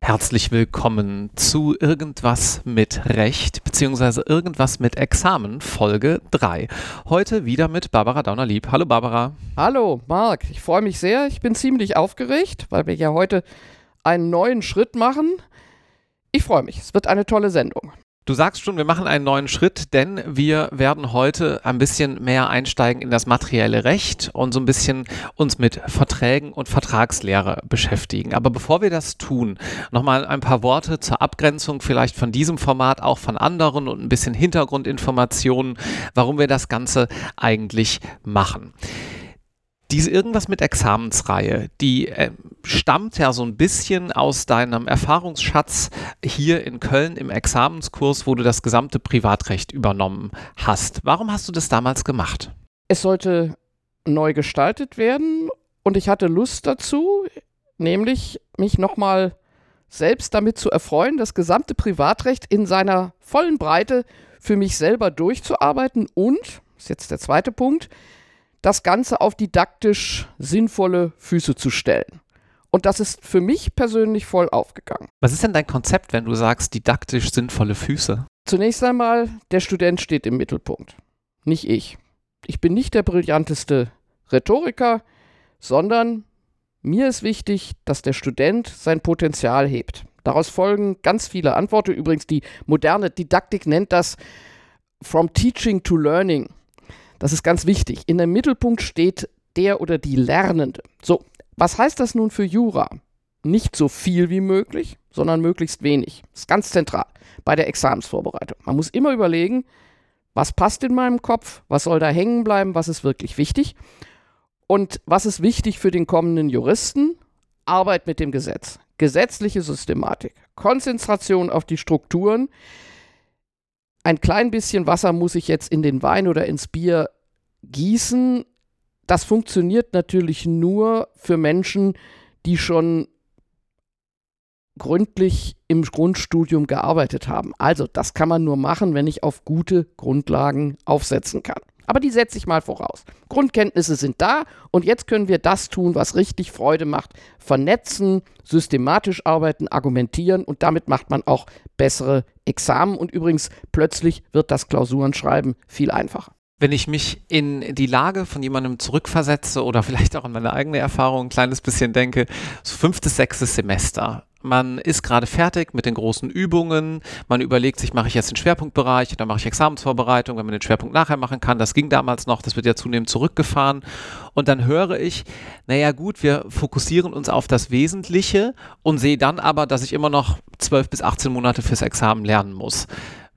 Herzlich willkommen zu Irgendwas mit Recht beziehungsweise Irgendwas mit Examen Folge 3. Heute wieder mit Barbara Daunerlieb. Hallo Barbara. Hallo Marc, ich freue mich sehr. Ich bin ziemlich aufgeregt, weil wir ja heute einen neuen Schritt machen. Ich freue mich. Es wird eine tolle Sendung. Du sagst schon, wir machen einen neuen Schritt, denn wir werden heute ein bisschen mehr einsteigen in das materielle Recht und so ein bisschen uns mit Verträgen und Vertragslehre beschäftigen. Aber bevor wir das tun, nochmal ein paar Worte zur Abgrenzung vielleicht von diesem Format, auch von anderen und ein bisschen Hintergrundinformationen, warum wir das Ganze eigentlich machen. Diese irgendwas mit Examensreihe, die äh, stammt ja so ein bisschen aus deinem Erfahrungsschatz hier in Köln im Examenskurs, wo du das gesamte Privatrecht übernommen hast. Warum hast du das damals gemacht? Es sollte neu gestaltet werden und ich hatte Lust dazu, nämlich mich nochmal selbst damit zu erfreuen, das gesamte Privatrecht in seiner vollen Breite für mich selber durchzuarbeiten und, das ist jetzt der zweite Punkt, das Ganze auf didaktisch sinnvolle Füße zu stellen. Und das ist für mich persönlich voll aufgegangen. Was ist denn dein Konzept, wenn du sagst didaktisch sinnvolle Füße? Zunächst einmal, der Student steht im Mittelpunkt, nicht ich. Ich bin nicht der brillanteste Rhetoriker, sondern mir ist wichtig, dass der Student sein Potenzial hebt. Daraus folgen ganz viele Antworten. Übrigens, die moderne Didaktik nennt das From Teaching to Learning. Das ist ganz wichtig. In dem Mittelpunkt steht der oder die Lernende. So, was heißt das nun für Jura? Nicht so viel wie möglich, sondern möglichst wenig. Das ist ganz zentral bei der Examensvorbereitung. Man muss immer überlegen, was passt in meinem Kopf, was soll da hängen bleiben, was ist wirklich wichtig und was ist wichtig für den kommenden Juristen? Arbeit mit dem Gesetz, gesetzliche Systematik, Konzentration auf die Strukturen, ein klein bisschen Wasser muss ich jetzt in den Wein oder ins Bier gießen. Das funktioniert natürlich nur für Menschen, die schon gründlich im Grundstudium gearbeitet haben. Also das kann man nur machen, wenn ich auf gute Grundlagen aufsetzen kann. Aber die setze ich mal voraus. Grundkenntnisse sind da und jetzt können wir das tun, was richtig Freude macht. Vernetzen, systematisch arbeiten, argumentieren und damit macht man auch bessere Examen und übrigens plötzlich wird das Klausurenschreiben viel einfacher. Wenn ich mich in die Lage von jemandem zurückversetze oder vielleicht auch an meine eigene Erfahrung ein kleines bisschen denke, so fünftes, sechstes Semester, man ist gerade fertig mit den großen Übungen. Man überlegt sich, mache ich jetzt den Schwerpunktbereich oder mache ich Examensvorbereitung, wenn man den Schwerpunkt nachher machen kann. Das ging damals noch, das wird ja zunehmend zurückgefahren. Und dann höre ich, naja gut, wir fokussieren uns auf das Wesentliche und sehe dann aber, dass ich immer noch 12 bis 18 Monate fürs Examen lernen muss.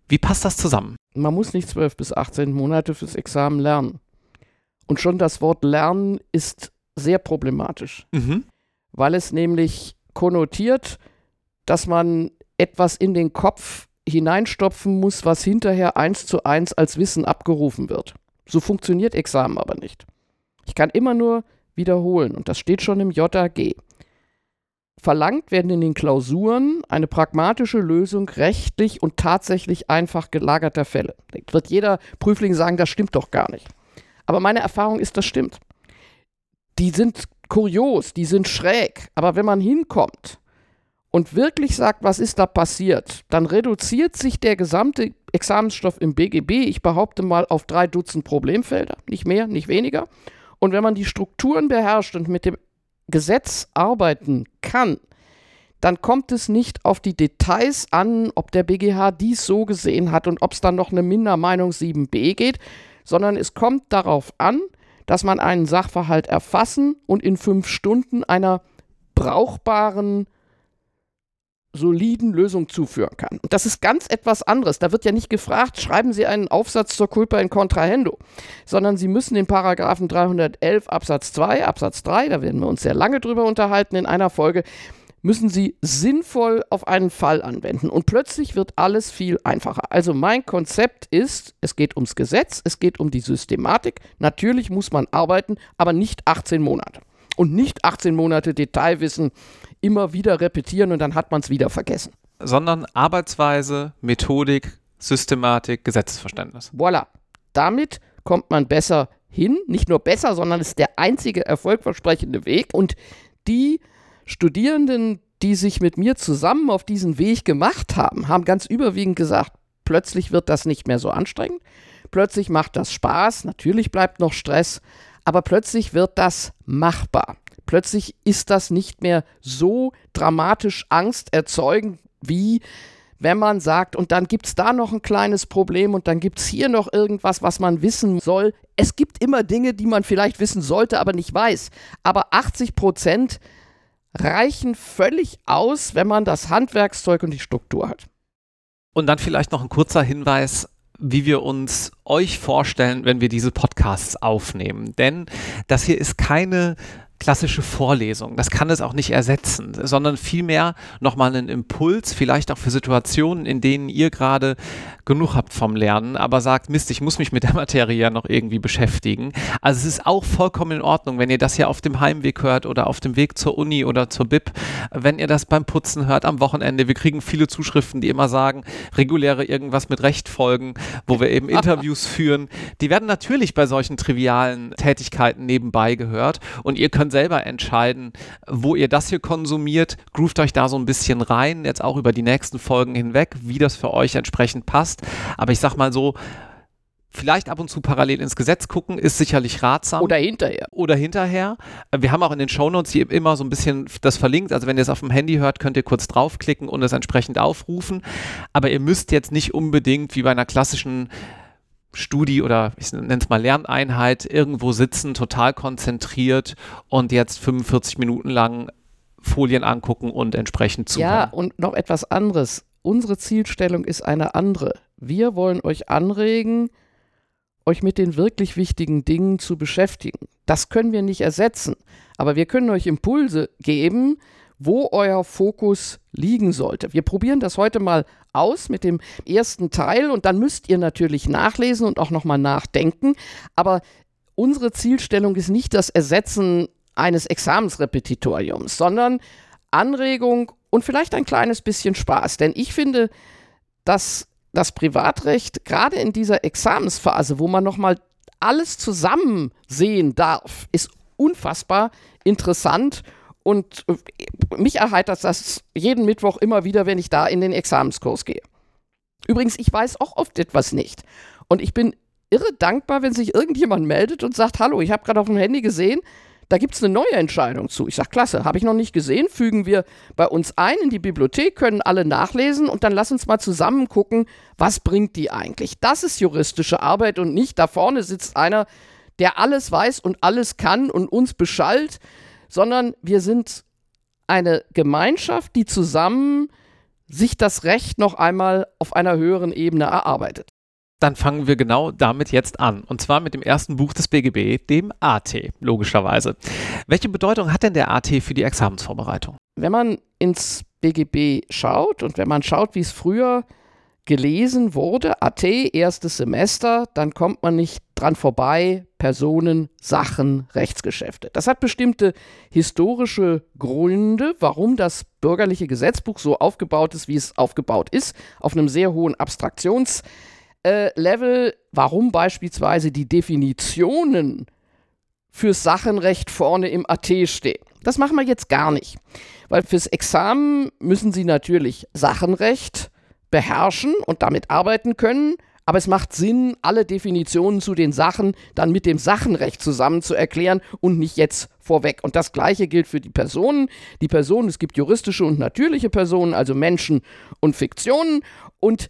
Wie passt das zusammen? Man muss nicht 12 bis 18 Monate fürs Examen lernen. Und schon das Wort lernen ist sehr problematisch, mhm. weil es nämlich konnotiert, dass man etwas in den Kopf hineinstopfen muss, was hinterher eins zu eins als Wissen abgerufen wird. So funktioniert Examen aber nicht. Ich kann immer nur wiederholen und das steht schon im JAG. Verlangt werden in den Klausuren eine pragmatische Lösung rechtlich und tatsächlich einfach gelagerter Fälle. Da wird jeder Prüfling sagen, das stimmt doch gar nicht. Aber meine Erfahrung ist, das stimmt. Die sind kurios, die sind schräg. Aber wenn man hinkommt und wirklich sagt, was ist da passiert, dann reduziert sich der gesamte Examensstoff im BGB, ich behaupte mal, auf drei Dutzend Problemfelder. Nicht mehr, nicht weniger. Und wenn man die Strukturen beherrscht und mit dem Gesetz arbeiten kann, dann kommt es nicht auf die Details an, ob der BGH dies so gesehen hat und ob es dann noch eine Mindermeinung 7b geht, sondern es kommt darauf an, dass man einen Sachverhalt erfassen und in fünf Stunden einer brauchbaren, soliden Lösung zuführen kann. Und das ist ganz etwas anderes. Da wird ja nicht gefragt, schreiben Sie einen Aufsatz zur Culpa in Contrahendo, sondern Sie müssen den Paragraphen 311 Absatz 2, Absatz 3, da werden wir uns sehr lange drüber unterhalten in einer Folge, müssen Sie sinnvoll auf einen Fall anwenden. Und plötzlich wird alles viel einfacher. Also mein Konzept ist, es geht ums Gesetz, es geht um die Systematik. Natürlich muss man arbeiten, aber nicht 18 Monate. Und nicht 18 Monate Detailwissen immer wieder repetieren und dann hat man es wieder vergessen. Sondern Arbeitsweise, Methodik, Systematik, Gesetzesverständnis. Voilà. Damit kommt man besser hin, nicht nur besser, sondern ist der einzige erfolgversprechende Weg. Und die Studierenden, die sich mit mir zusammen auf diesen Weg gemacht haben, haben ganz überwiegend gesagt, plötzlich wird das nicht mehr so anstrengend, plötzlich macht das Spaß, natürlich bleibt noch Stress, aber plötzlich wird das machbar. Plötzlich ist das nicht mehr so dramatisch angsterzeugend wie wenn man sagt, und dann gibt es da noch ein kleines Problem und dann gibt es hier noch irgendwas, was man wissen soll. Es gibt immer Dinge, die man vielleicht wissen sollte, aber nicht weiß. Aber 80 Prozent reichen völlig aus, wenn man das Handwerkszeug und die Struktur hat. Und dann vielleicht noch ein kurzer Hinweis wie wir uns euch vorstellen, wenn wir diese Podcasts aufnehmen. Denn das hier ist keine klassische Vorlesung. Das kann es auch nicht ersetzen, sondern vielmehr nochmal einen Impuls, vielleicht auch für Situationen, in denen ihr gerade genug habt vom Lernen, aber sagt, Mist, ich muss mich mit der Materie ja noch irgendwie beschäftigen. Also es ist auch vollkommen in Ordnung, wenn ihr das hier auf dem Heimweg hört oder auf dem Weg zur Uni oder zur BIP, wenn ihr das beim Putzen hört am Wochenende. Wir kriegen viele Zuschriften, die immer sagen, reguläre irgendwas mit Recht folgen, wo wir eben Interviews führen. Die werden natürlich bei solchen trivialen Tätigkeiten nebenbei gehört und ihr könnt selber entscheiden, wo ihr das hier konsumiert. Groovt euch da so ein bisschen rein, jetzt auch über die nächsten Folgen hinweg, wie das für euch entsprechend passt. Aber ich sag mal so, Vielleicht ab und zu parallel ins Gesetz gucken, ist sicherlich ratsam. Oder hinterher. Oder hinterher. Wir haben auch in den Shownotes hier immer so ein bisschen das verlinkt. Also wenn ihr es auf dem Handy hört, könnt ihr kurz draufklicken und es entsprechend aufrufen. Aber ihr müsst jetzt nicht unbedingt wie bei einer klassischen Studie oder ich nenne es mal Lerneinheit irgendwo sitzen, total konzentriert und jetzt 45 Minuten lang Folien angucken und entsprechend zuhören. Ja, und noch etwas anderes. Unsere Zielstellung ist eine andere. Wir wollen euch anregen, euch mit den wirklich wichtigen Dingen zu beschäftigen. Das können wir nicht ersetzen, aber wir können euch Impulse geben, wo euer Fokus liegen sollte. Wir probieren das heute mal aus mit dem ersten Teil und dann müsst ihr natürlich nachlesen und auch nochmal nachdenken. Aber unsere Zielstellung ist nicht das Ersetzen eines Examensrepetitoriums, sondern Anregung und vielleicht ein kleines bisschen Spaß. Denn ich finde, dass das Privatrecht gerade in dieser Examensphase, wo man nochmal alles zusammen sehen darf, ist unfassbar interessant und äh, mich erheitert das jeden Mittwoch immer wieder, wenn ich da in den Examenskurs gehe. Übrigens, ich weiß auch oft etwas nicht. Und ich bin irre dankbar, wenn sich irgendjemand meldet und sagt, hallo, ich habe gerade auf dem Handy gesehen, da gibt es eine neue Entscheidung zu. Ich sage, klasse, habe ich noch nicht gesehen, fügen wir bei uns ein in die Bibliothek, können alle nachlesen und dann lass uns mal zusammen gucken, was bringt die eigentlich. Das ist juristische Arbeit und nicht da vorne sitzt einer, der alles weiß und alles kann und uns beschallt sondern wir sind eine Gemeinschaft, die zusammen sich das Recht noch einmal auf einer höheren Ebene erarbeitet. Dann fangen wir genau damit jetzt an. Und zwar mit dem ersten Buch des BGB, dem AT, logischerweise. Welche Bedeutung hat denn der AT für die Examensvorbereitung? Wenn man ins BGB schaut und wenn man schaut, wie es früher gelesen wurde, AT, erstes Semester, dann kommt man nicht dran vorbei, Personen, Sachen, Rechtsgeschäfte. Das hat bestimmte historische Gründe, warum das bürgerliche Gesetzbuch so aufgebaut ist, wie es aufgebaut ist, auf einem sehr hohen Abstraktionslevel, äh, warum beispielsweise die Definitionen fürs Sachenrecht vorne im AT stehen. Das machen wir jetzt gar nicht, weil fürs Examen müssen Sie natürlich Sachenrecht, beherrschen und damit arbeiten können. Aber es macht Sinn, alle Definitionen zu den Sachen dann mit dem Sachenrecht zusammen zu erklären und nicht jetzt vorweg. Und das Gleiche gilt für die Personen. Die Personen, es gibt juristische und natürliche Personen, also Menschen und Fiktionen. Und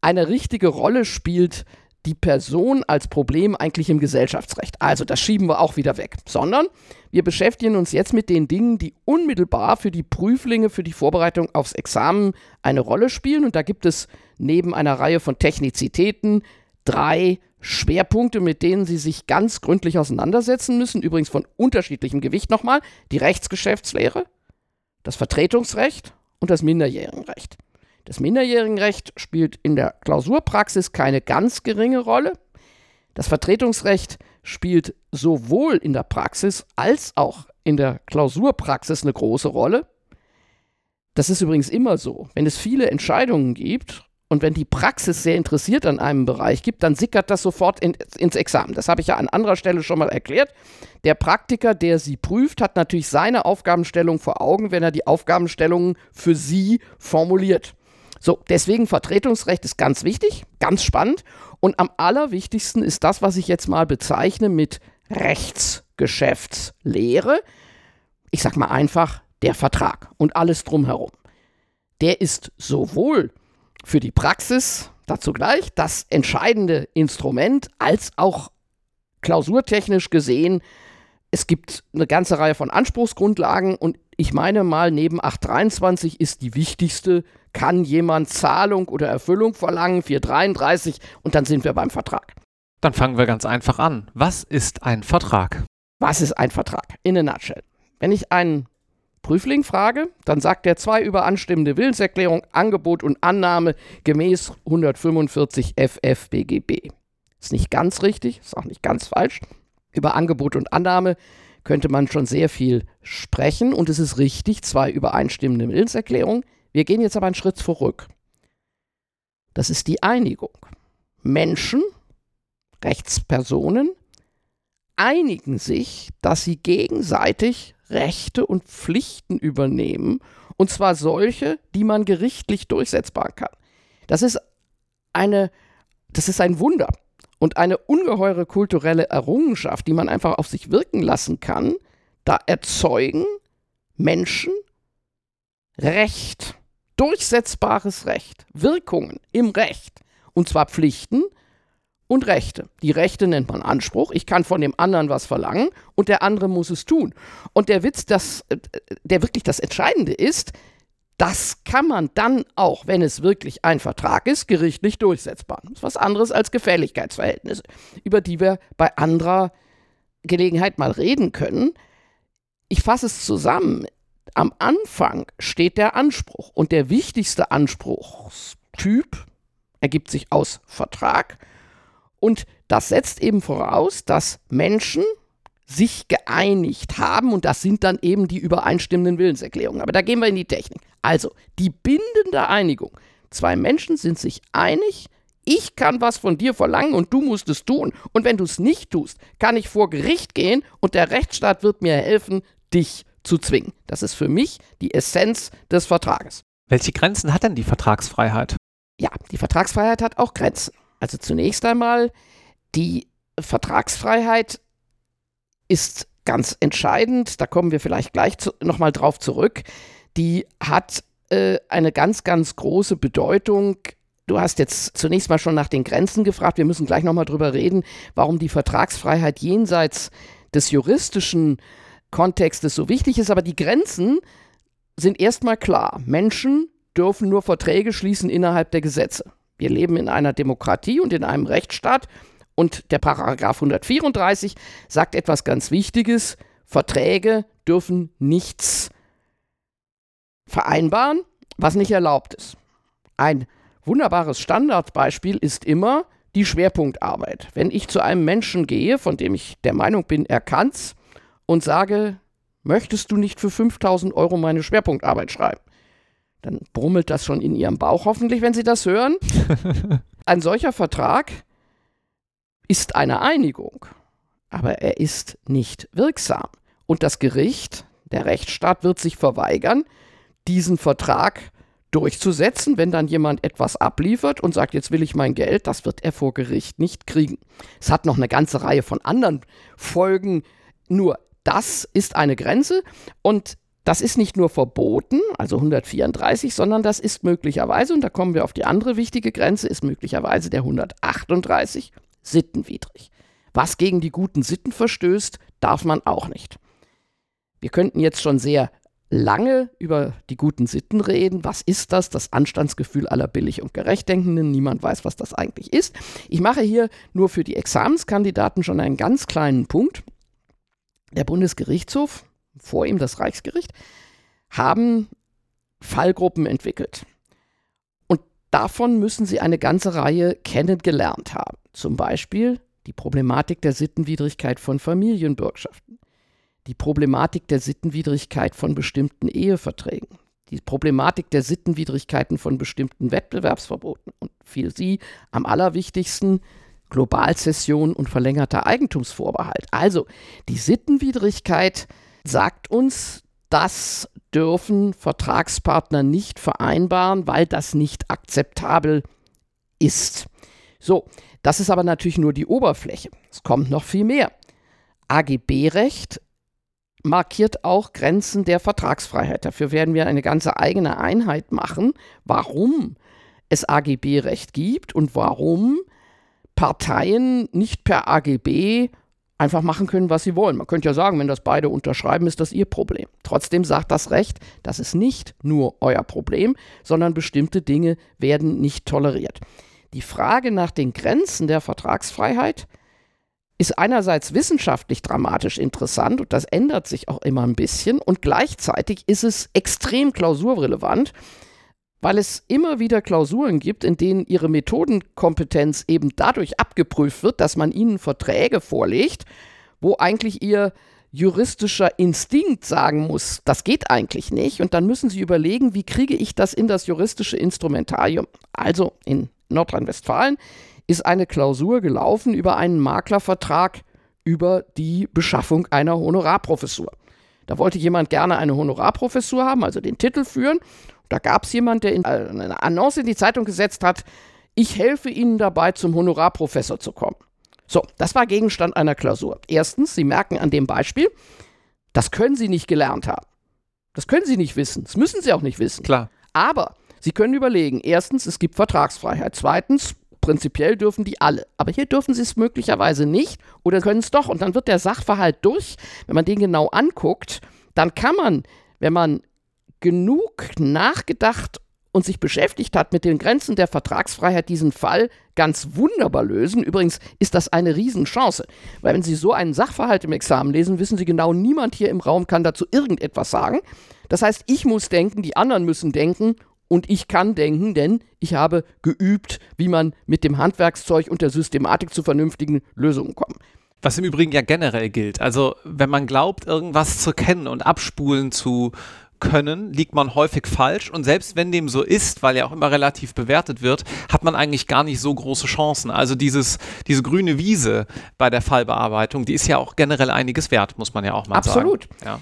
eine richtige Rolle spielt die Person als Problem eigentlich im Gesellschaftsrecht. Also das schieben wir auch wieder weg, sondern wir beschäftigen uns jetzt mit den Dingen, die unmittelbar für die Prüflinge, für die Vorbereitung aufs Examen eine Rolle spielen. Und da gibt es neben einer Reihe von Technizitäten drei Schwerpunkte, mit denen Sie sich ganz gründlich auseinandersetzen müssen. Übrigens von unterschiedlichem Gewicht nochmal. Die Rechtsgeschäftslehre, das Vertretungsrecht und das Minderjährigenrecht. Das Minderjährigenrecht spielt in der Klausurpraxis keine ganz geringe Rolle. Das Vertretungsrecht spielt sowohl in der Praxis als auch in der Klausurpraxis eine große Rolle. Das ist übrigens immer so. Wenn es viele Entscheidungen gibt und wenn die Praxis sehr interessiert an einem Bereich gibt, dann sickert das sofort in, ins Examen. Das habe ich ja an anderer Stelle schon mal erklärt. Der Praktiker, der sie prüft, hat natürlich seine Aufgabenstellung vor Augen, wenn er die Aufgabenstellungen für sie formuliert. So, deswegen Vertretungsrecht ist ganz wichtig, ganz spannend. Und am allerwichtigsten ist das, was ich jetzt mal bezeichne mit Rechtsgeschäftslehre. Ich sage mal einfach der Vertrag und alles drumherum. Der ist sowohl für die Praxis, dazu gleich, das entscheidende Instrument, als auch klausurtechnisch gesehen es gibt eine ganze Reihe von Anspruchsgrundlagen und ich meine mal, neben 823 ist die wichtigste, kann jemand Zahlung oder Erfüllung verlangen, 433 und dann sind wir beim Vertrag. Dann fangen wir ganz einfach an. Was ist ein Vertrag? Was ist ein Vertrag? In a nutshell. Wenn ich einen Prüfling frage, dann sagt er zwei überanstimmende Willenserklärung, Angebot und Annahme gemäß 145 FF BGB. Ist nicht ganz richtig, ist auch nicht ganz falsch. Über Angebot und Annahme könnte man schon sehr viel sprechen und es ist richtig, zwei übereinstimmende Willenserklärungen. Wir gehen jetzt aber einen Schritt zurück. Das ist die Einigung. Menschen, Rechtspersonen, einigen sich, dass sie gegenseitig Rechte und Pflichten übernehmen, und zwar solche, die man gerichtlich durchsetzbar kann. Das ist eine, das ist ein Wunder und eine ungeheure kulturelle Errungenschaft, die man einfach auf sich wirken lassen kann, da erzeugen Menschen Recht, durchsetzbares Recht, Wirkungen im Recht, und zwar Pflichten und Rechte. Die Rechte nennt man Anspruch, ich kann von dem anderen was verlangen und der andere muss es tun. Und der Witz, das, äh, der wirklich das Entscheidende ist, das kann man dann auch, wenn es wirklich ein Vertrag ist, gerichtlich durchsetzbar. Das ist was anderes als Gefälligkeitsverhältnisse, über die wir bei anderer Gelegenheit mal reden können. Ich fasse es zusammen. Am Anfang steht der Anspruch und der wichtigste Anspruchstyp ergibt sich aus Vertrag und das setzt eben voraus, dass Menschen sich geeinigt haben und das sind dann eben die übereinstimmenden Willenserklärungen. Aber da gehen wir in die Technik. Also, die bindende Einigung. Zwei Menschen sind sich einig, ich kann was von dir verlangen und du musst es tun. Und wenn du es nicht tust, kann ich vor Gericht gehen und der Rechtsstaat wird mir helfen, dich zu zwingen. Das ist für mich die Essenz des Vertrages. Welche Grenzen hat denn die Vertragsfreiheit? Ja, die Vertragsfreiheit hat auch Grenzen. Also zunächst einmal, die Vertragsfreiheit ist ganz entscheidend, da kommen wir vielleicht gleich nochmal drauf zurück, die hat äh, eine ganz, ganz große Bedeutung. Du hast jetzt zunächst mal schon nach den Grenzen gefragt. Wir müssen gleich nochmal drüber reden, warum die Vertragsfreiheit jenseits des juristischen Kontextes so wichtig ist. Aber die Grenzen sind erstmal klar. Menschen dürfen nur Verträge schließen innerhalb der Gesetze. Wir leben in einer Demokratie und in einem Rechtsstaat und der Paragraph 134 sagt etwas ganz Wichtiges. Verträge dürfen nichts vereinbaren, was nicht erlaubt ist. Ein wunderbares Standardbeispiel ist immer die Schwerpunktarbeit. Wenn ich zu einem Menschen gehe, von dem ich der Meinung bin, er kann's, und sage, möchtest du nicht für 5000 Euro meine Schwerpunktarbeit schreiben? Dann brummelt das schon in ihrem Bauch hoffentlich, wenn sie das hören. Ein solcher Vertrag ist eine Einigung, aber er ist nicht wirksam. Und das Gericht, der Rechtsstaat, wird sich verweigern, diesen Vertrag durchzusetzen, wenn dann jemand etwas abliefert und sagt, jetzt will ich mein Geld, das wird er vor Gericht nicht kriegen. Es hat noch eine ganze Reihe von anderen Folgen, nur das ist eine Grenze und das ist nicht nur verboten, also 134, sondern das ist möglicherweise, und da kommen wir auf die andere wichtige Grenze, ist möglicherweise der 138 sittenwidrig. Was gegen die guten Sitten verstößt, darf man auch nicht. Wir könnten jetzt schon sehr lange über die guten Sitten reden. Was ist das? Das Anstandsgefühl aller billig und gerechtdenkenden. Niemand weiß, was das eigentlich ist. Ich mache hier nur für die Examenskandidaten schon einen ganz kleinen Punkt. Der Bundesgerichtshof, vor ihm das Reichsgericht, haben Fallgruppen entwickelt. Und davon müssen sie eine ganze Reihe kennengelernt haben. Zum Beispiel die Problematik der Sittenwidrigkeit von Familienbürgschaften, die Problematik der Sittenwidrigkeit von bestimmten Eheverträgen, die Problematik der Sittenwidrigkeiten von bestimmten Wettbewerbsverboten und für sie am allerwichtigsten Globalzession und verlängerter Eigentumsvorbehalt. Also die Sittenwidrigkeit sagt uns, das dürfen Vertragspartner nicht vereinbaren, weil das nicht akzeptabel ist. So, das ist aber natürlich nur die Oberfläche. Es kommt noch viel mehr. AGB-Recht markiert auch Grenzen der Vertragsfreiheit. Dafür werden wir eine ganze eigene Einheit machen, warum es AGB-Recht gibt und warum Parteien nicht per AGB einfach machen können, was sie wollen. Man könnte ja sagen, wenn das beide unterschreiben, ist das ihr Problem. Trotzdem sagt das Recht, das ist nicht nur euer Problem, sondern bestimmte Dinge werden nicht toleriert. Die Frage nach den Grenzen der Vertragsfreiheit ist einerseits wissenschaftlich dramatisch interessant und das ändert sich auch immer ein bisschen und gleichzeitig ist es extrem klausurrelevant, weil es immer wieder Klausuren gibt, in denen ihre Methodenkompetenz eben dadurch abgeprüft wird, dass man ihnen Verträge vorlegt, wo eigentlich ihr juristischer Instinkt sagen muss, das geht eigentlich nicht. Und dann müssen sie überlegen, wie kriege ich das in das juristische Instrumentarium. Also in Nordrhein-Westfalen ist eine Klausur gelaufen über einen Maklervertrag über die Beschaffung einer Honorarprofessur. Da wollte jemand gerne eine Honorarprofessur haben, also den Titel führen. Da gab es jemand, der in eine Annonce in die Zeitung gesetzt hat, ich helfe Ihnen dabei, zum Honorarprofessor zu kommen. So, das war Gegenstand einer Klausur. Erstens, Sie merken an dem Beispiel, das können Sie nicht gelernt haben. Das können Sie nicht wissen. Das müssen Sie auch nicht wissen. Klar. Aber Sie können überlegen, erstens, es gibt Vertragsfreiheit. Zweitens, prinzipiell dürfen die alle. Aber hier dürfen sie es möglicherweise nicht oder können es doch. Und dann wird der Sachverhalt durch, wenn man den genau anguckt, dann kann man, wenn man genug nachgedacht und sich beschäftigt hat mit den Grenzen der Vertragsfreiheit, diesen Fall ganz wunderbar lösen. Übrigens ist das eine Riesenchance, weil wenn Sie so einen Sachverhalt im Examen lesen, wissen Sie genau, niemand hier im Raum kann dazu irgendetwas sagen. Das heißt, ich muss denken, die anderen müssen denken und ich kann denken, denn ich habe geübt, wie man mit dem Handwerkszeug und der Systematik zu vernünftigen Lösungen kommt. Was im Übrigen ja generell gilt. Also wenn man glaubt, irgendwas zu kennen und abspulen zu können, liegt man häufig falsch. Und selbst wenn dem so ist, weil ja auch immer relativ bewertet wird, hat man eigentlich gar nicht so große Chancen. Also dieses, diese grüne Wiese bei der Fallbearbeitung, die ist ja auch generell einiges wert, muss man ja auch mal Absolut. sagen. Absolut. Ja.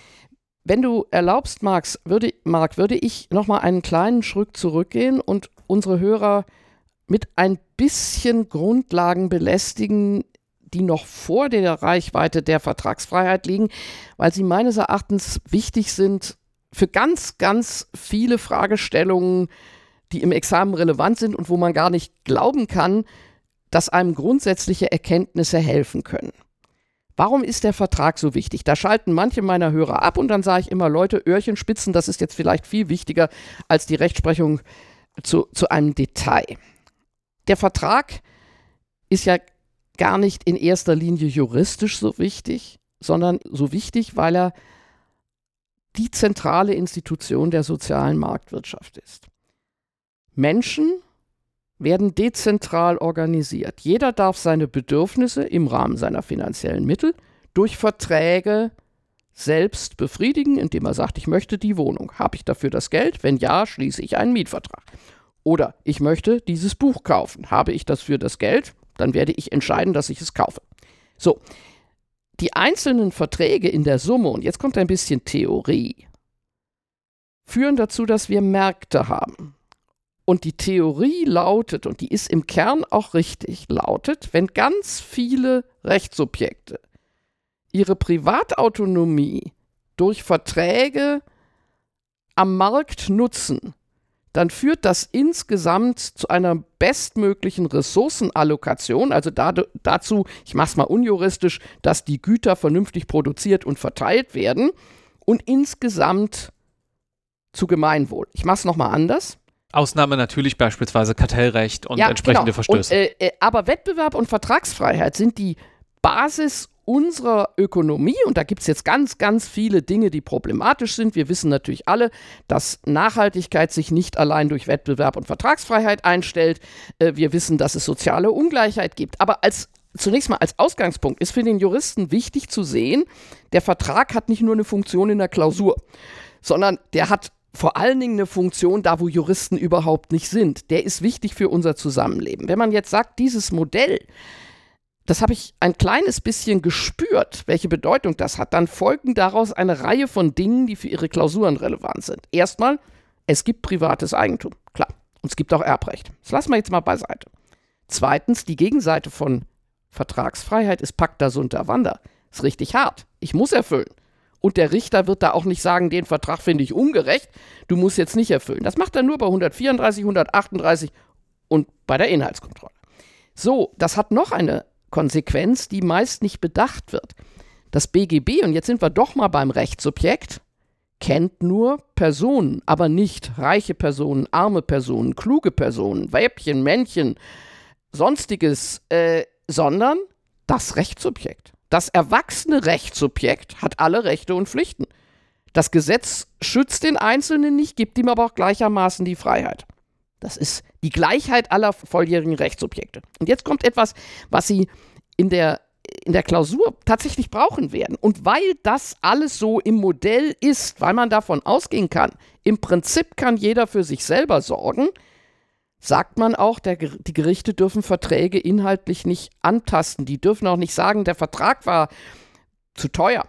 Wenn du erlaubst, Max, würde, Marc, würde ich nochmal einen kleinen Schritt zurückgehen und unsere Hörer mit ein bisschen Grundlagen belästigen, die noch vor der Reichweite der Vertragsfreiheit liegen, weil sie meines Erachtens wichtig sind für ganz, ganz viele Fragestellungen, die im Examen relevant sind und wo man gar nicht glauben kann, dass einem grundsätzliche Erkenntnisse helfen können. Warum ist der Vertrag so wichtig? Da schalten manche meiner Hörer ab und dann sage ich immer, Leute, Öhrchen spitzen, das ist jetzt vielleicht viel wichtiger als die Rechtsprechung zu, zu einem Detail. Der Vertrag ist ja gar nicht in erster Linie juristisch so wichtig, sondern so wichtig, weil er die zentrale Institution der sozialen Marktwirtschaft ist. Menschen werden dezentral organisiert. Jeder darf seine Bedürfnisse im Rahmen seiner finanziellen Mittel durch Verträge selbst befriedigen, indem er sagt, ich möchte die Wohnung. Habe ich dafür das Geld? Wenn ja, schließe ich einen Mietvertrag. Oder ich möchte dieses Buch kaufen. Habe ich dafür das Geld? Dann werde ich entscheiden, dass ich es kaufe. So, die einzelnen Verträge in der Summe, und jetzt kommt ein bisschen Theorie, führen dazu, dass wir Märkte haben. Und die Theorie lautet, und die ist im Kern auch richtig, lautet, wenn ganz viele Rechtssubjekte ihre Privatautonomie durch Verträge am Markt nutzen, dann führt das insgesamt zu einer bestmöglichen Ressourcenallokation, also da, dazu, ich mache es mal unjuristisch, dass die Güter vernünftig produziert und verteilt werden und insgesamt zu Gemeinwohl. Ich mache es nochmal anders. Ausnahme natürlich beispielsweise Kartellrecht und ja, entsprechende genau. Verstöße. Und, äh, äh, aber Wettbewerb und Vertragsfreiheit sind die Basis unserer Ökonomie, und da gibt es jetzt ganz, ganz viele Dinge, die problematisch sind. Wir wissen natürlich alle, dass Nachhaltigkeit sich nicht allein durch Wettbewerb und Vertragsfreiheit einstellt. Äh, wir wissen, dass es soziale Ungleichheit gibt. Aber als zunächst mal als Ausgangspunkt ist für den Juristen wichtig zu sehen, der Vertrag hat nicht nur eine Funktion in der Klausur, sondern der hat vor allen Dingen eine Funktion da, wo Juristen überhaupt nicht sind. Der ist wichtig für unser Zusammenleben. Wenn man jetzt sagt, dieses Modell, das habe ich ein kleines bisschen gespürt, welche Bedeutung das hat, dann folgen daraus eine Reihe von Dingen, die für Ihre Klausuren relevant sind. Erstmal, es gibt privates Eigentum, klar. Und es gibt auch Erbrecht. Das lassen wir jetzt mal beiseite. Zweitens, die Gegenseite von Vertragsfreiheit ist Pacta sunt Wanda. Ist richtig hart. Ich muss erfüllen. Und der Richter wird da auch nicht sagen, den Vertrag finde ich ungerecht, du musst jetzt nicht erfüllen. Das macht er nur bei 134, 138 und bei der Inhaltskontrolle. So, das hat noch eine Konsequenz, die meist nicht bedacht wird. Das BGB, und jetzt sind wir doch mal beim Rechtssubjekt, kennt nur Personen, aber nicht reiche Personen, arme Personen, kluge Personen, Weibchen, Männchen, sonstiges, äh, sondern das Rechtssubjekt. Das erwachsene Rechtssubjekt hat alle Rechte und Pflichten. Das Gesetz schützt den Einzelnen nicht, gibt ihm aber auch gleichermaßen die Freiheit. Das ist die Gleichheit aller volljährigen Rechtssubjekte. Und jetzt kommt etwas, was Sie in der, in der Klausur tatsächlich brauchen werden. Und weil das alles so im Modell ist, weil man davon ausgehen kann, im Prinzip kann jeder für sich selber sorgen, sagt man auch, der, die Gerichte dürfen Verträge inhaltlich nicht antasten. Die dürfen auch nicht sagen, der Vertrag war zu teuer.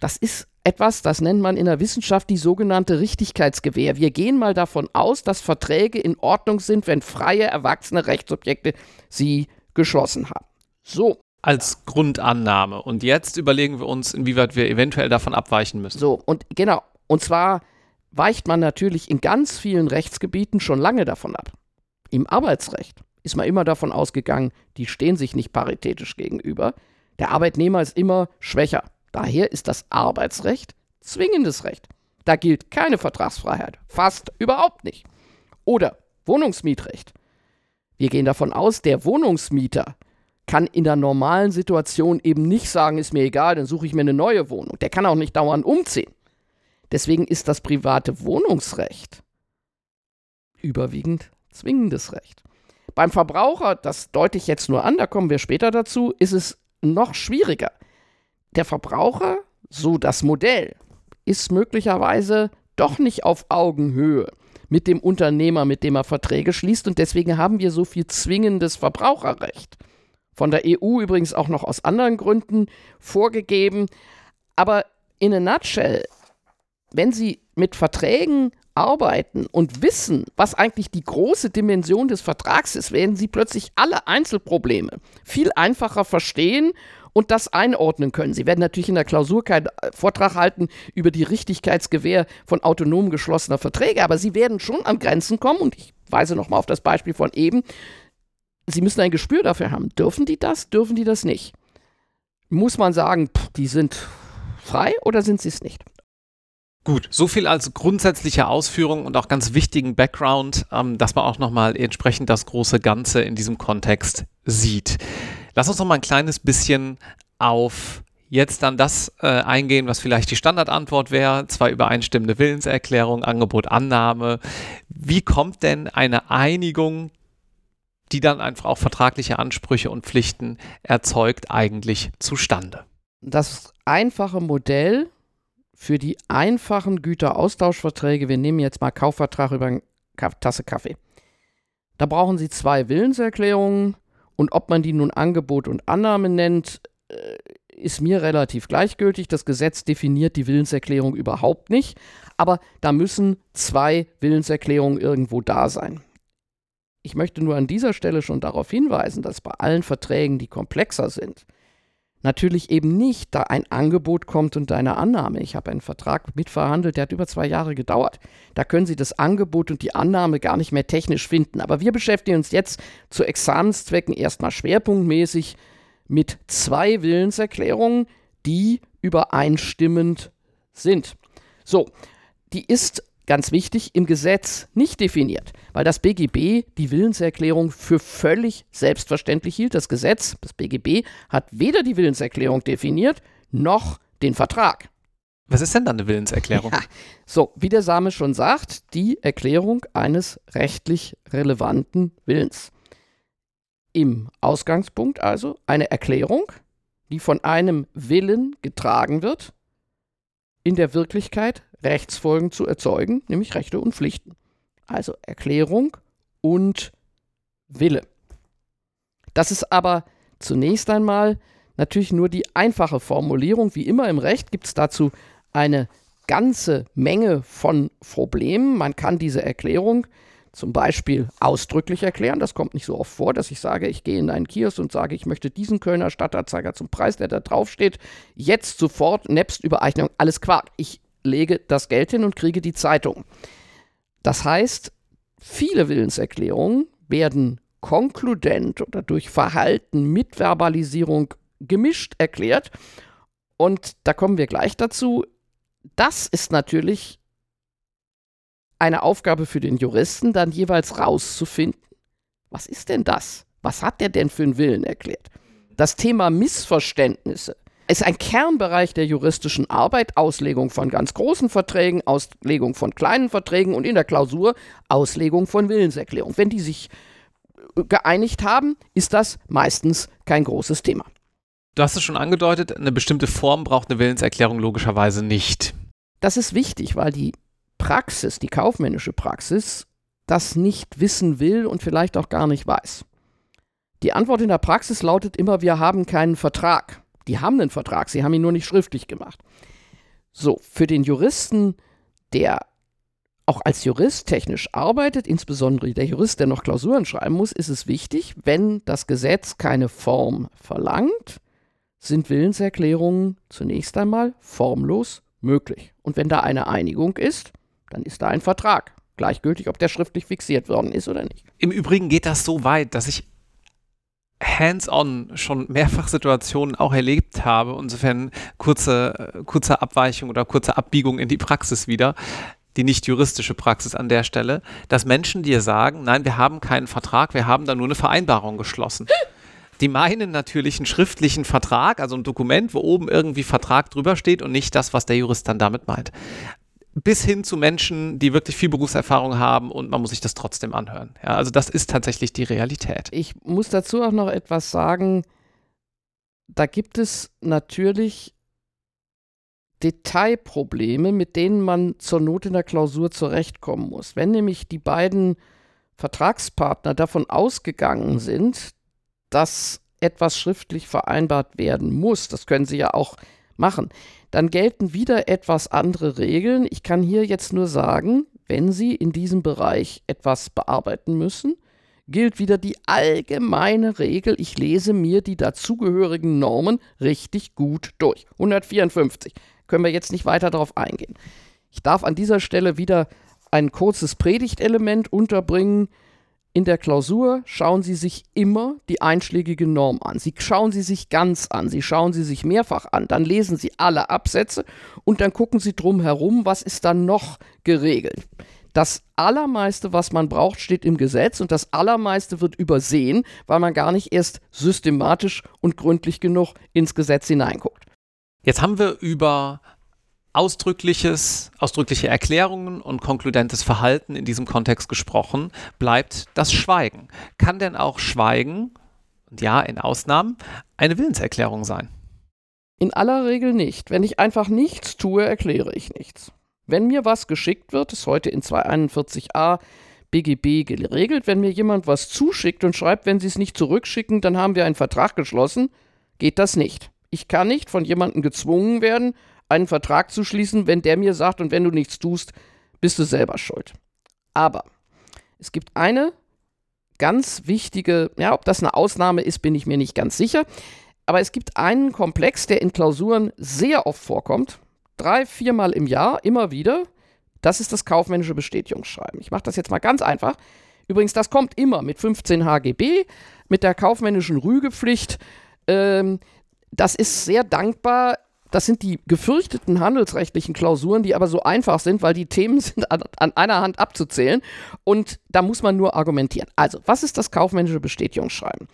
Das ist etwas, das nennt man in der Wissenschaft die sogenannte Richtigkeitsgewähr. Wir gehen mal davon aus, dass Verträge in Ordnung sind, wenn freie, erwachsene Rechtssubjekte sie geschlossen haben. So. Als Grundannahme. Und jetzt überlegen wir uns, inwieweit wir eventuell davon abweichen müssen. So, und genau. Und zwar weicht man natürlich in ganz vielen Rechtsgebieten schon lange davon ab. Im Arbeitsrecht ist man immer davon ausgegangen, die stehen sich nicht paritätisch gegenüber. Der Arbeitnehmer ist immer schwächer. Daher ist das Arbeitsrecht zwingendes Recht. Da gilt keine Vertragsfreiheit. Fast überhaupt nicht. Oder Wohnungsmietrecht. Wir gehen davon aus, der Wohnungsmieter kann in der normalen Situation eben nicht sagen, ist mir egal, dann suche ich mir eine neue Wohnung. Der kann auch nicht dauernd umziehen. Deswegen ist das private Wohnungsrecht überwiegend zwingendes Recht. Beim Verbraucher, das deute ich jetzt nur an, da kommen wir später dazu, ist es noch schwieriger. Der Verbraucher, so das Modell, ist möglicherweise doch nicht auf Augenhöhe mit dem Unternehmer, mit dem er Verträge schließt und deswegen haben wir so viel zwingendes Verbraucherrecht. Von der EU übrigens auch noch aus anderen Gründen vorgegeben. Aber in a nutshell, wenn Sie mit Verträgen arbeiten und wissen, was eigentlich die große Dimension des Vertrags ist, werden sie plötzlich alle Einzelprobleme viel einfacher verstehen und das einordnen können. Sie werden natürlich in der Klausur keinen äh, Vortrag halten über die Richtigkeitsgewähr von autonom geschlossener Verträge, aber sie werden schon an Grenzen kommen und ich weise nochmal auf das Beispiel von eben. Sie müssen ein Gespür dafür haben. Dürfen die das? Dürfen die das nicht? Muss man sagen, pff, die sind frei oder sind sie es nicht? Gut, so viel als grundsätzliche Ausführung und auch ganz wichtigen Background, ähm, dass man auch nochmal entsprechend das große Ganze in diesem Kontext sieht. Lass uns noch mal ein kleines bisschen auf jetzt dann das äh, eingehen, was vielleicht die Standardantwort wäre, zwei übereinstimmende Willenserklärung, Angebot, Annahme. Wie kommt denn eine Einigung, die dann einfach auch vertragliche Ansprüche und Pflichten erzeugt, eigentlich zustande? Das einfache Modell für die einfachen Güteraustauschverträge, wir nehmen jetzt mal Kaufvertrag über eine Tasse Kaffee. Da brauchen Sie zwei Willenserklärungen und ob man die nun Angebot und Annahme nennt, äh, ist mir relativ gleichgültig. Das Gesetz definiert die Willenserklärung überhaupt nicht, aber da müssen zwei Willenserklärungen irgendwo da sein. Ich möchte nur an dieser Stelle schon darauf hinweisen, dass bei allen Verträgen, die komplexer sind, natürlich eben nicht, da ein Angebot kommt und eine Annahme. Ich habe einen Vertrag mitverhandelt, der hat über zwei Jahre gedauert. Da können Sie das Angebot und die Annahme gar nicht mehr technisch finden. Aber wir beschäftigen uns jetzt zu Examenszwecken erstmal schwerpunktmäßig mit zwei Willenserklärungen, die übereinstimmend sind. So, die ist ganz wichtig, im Gesetz nicht definiert, weil das BGB die Willenserklärung für völlig selbstverständlich hielt. Das Gesetz, das BGB, hat weder die Willenserklärung definiert, noch den Vertrag. Was ist denn dann eine Willenserklärung? Ja, so, wie der Same schon sagt, die Erklärung eines rechtlich relevanten Willens. Im Ausgangspunkt also eine Erklärung, die von einem Willen getragen wird, in der Wirklichkeit Rechtsfolgen zu erzeugen, nämlich Rechte und Pflichten. Also Erklärung und Wille. Das ist aber zunächst einmal natürlich nur die einfache Formulierung. Wie immer im Recht gibt es dazu eine ganze Menge von Problemen. Man kann diese Erklärung zum Beispiel ausdrücklich erklären. Das kommt nicht so oft vor, dass ich sage, ich gehe in einen Kiosk und sage, ich möchte diesen Kölner Stadtanzeiger zum Preis, der da draufsteht, jetzt sofort nebst Übereignung. Alles Quark. Ich lege das Geld hin und kriege die Zeitung. Das heißt, viele Willenserklärungen werden konkludent oder durch Verhalten mit Verbalisierung gemischt erklärt. Und da kommen wir gleich dazu. Das ist natürlich eine Aufgabe für den Juristen, dann jeweils rauszufinden, was ist denn das? Was hat der denn für einen Willen erklärt? Das Thema Missverständnisse ist ein Kernbereich der juristischen Arbeit, Auslegung von ganz großen Verträgen, Auslegung von kleinen Verträgen und in der Klausur Auslegung von Willenserklärungen. Wenn die sich äh, geeinigt haben, ist das meistens kein großes Thema. Du hast es schon angedeutet, eine bestimmte Form braucht eine Willenserklärung logischerweise nicht. Das ist wichtig, weil die Praxis, die kaufmännische Praxis, das nicht wissen will und vielleicht auch gar nicht weiß. Die Antwort in der Praxis lautet immer, wir haben keinen Vertrag. Die haben einen Vertrag, sie haben ihn nur nicht schriftlich gemacht. So, für den Juristen, der auch als Jurist technisch arbeitet, insbesondere der Jurist, der noch Klausuren schreiben muss, ist es wichtig, wenn das Gesetz keine Form verlangt, sind Willenserklärungen zunächst einmal formlos möglich. Und wenn da eine Einigung ist, dann ist da ein Vertrag. Gleichgültig, ob der schriftlich fixiert worden ist oder nicht. Im Übrigen geht das so weit, dass ich hands-on schon mehrfach Situationen auch erlebt habe. Insofern kurze, kurze Abweichung oder kurze Abbiegung in die Praxis wieder, die nicht juristische Praxis an der Stelle, dass Menschen dir sagen, nein, wir haben keinen Vertrag, wir haben da nur eine Vereinbarung geschlossen. Die meinen natürlich einen schriftlichen Vertrag, also ein Dokument, wo oben irgendwie Vertrag drüber steht und nicht das, was der Jurist dann damit meint bis hin zu Menschen, die wirklich viel Berufserfahrung haben und man muss sich das trotzdem anhören. Ja, also das ist tatsächlich die Realität. Ich muss dazu auch noch etwas sagen. Da gibt es natürlich Detailprobleme, mit denen man zur Not in der Klausur zurechtkommen muss. Wenn nämlich die beiden Vertragspartner davon ausgegangen sind, dass etwas schriftlich vereinbart werden muss, das können sie ja auch machen, dann gelten wieder etwas andere Regeln. Ich kann hier jetzt nur sagen, wenn Sie in diesem Bereich etwas bearbeiten müssen, gilt wieder die allgemeine Regel, ich lese mir die dazugehörigen Normen richtig gut durch. 154. Können wir jetzt nicht weiter darauf eingehen. Ich darf an dieser Stelle wieder ein kurzes Predigtelement unterbringen. In der Klausur schauen Sie sich immer die einschlägige Norm an. Sie schauen sie sich ganz an, Sie schauen sie sich mehrfach an, dann lesen Sie alle Absätze und dann gucken Sie drum herum, was ist dann noch geregelt. Das Allermeiste, was man braucht, steht im Gesetz und das Allermeiste wird übersehen, weil man gar nicht erst systematisch und gründlich genug ins Gesetz hineinguckt. Jetzt haben wir über ausdrückliches, ausdrückliche Erklärungen und konkludentes Verhalten in diesem Kontext gesprochen, bleibt das Schweigen. Kann denn auch Schweigen, und ja, in Ausnahmen, eine Willenserklärung sein? In aller Regel nicht. Wenn ich einfach nichts tue, erkläre ich nichts. Wenn mir was geschickt wird, ist heute in 241a BGB geregelt, wenn mir jemand was zuschickt und schreibt, wenn Sie es nicht zurückschicken, dann haben wir einen Vertrag geschlossen, geht das nicht. Ich kann nicht von jemandem gezwungen werden, einen Vertrag zu schließen, wenn der mir sagt, und wenn du nichts tust, bist du selber schuld. Aber es gibt eine ganz wichtige, ja, ob das eine Ausnahme ist, bin ich mir nicht ganz sicher. Aber es gibt einen Komplex, der in Klausuren sehr oft vorkommt. Drei, viermal im Jahr, immer wieder. Das ist das kaufmännische Bestätigungsschreiben. Ich mache das jetzt mal ganz einfach. Übrigens, das kommt immer mit 15 HGB, mit der kaufmännischen Rügepflicht. Ähm, das ist sehr dankbar. Das sind die gefürchteten handelsrechtlichen Klausuren, die aber so einfach sind, weil die Themen sind an, an, einer Hand abzuzählen. Und da muss man nur argumentieren. Also, was ist das kaufmännische Bestätigungsschreiben?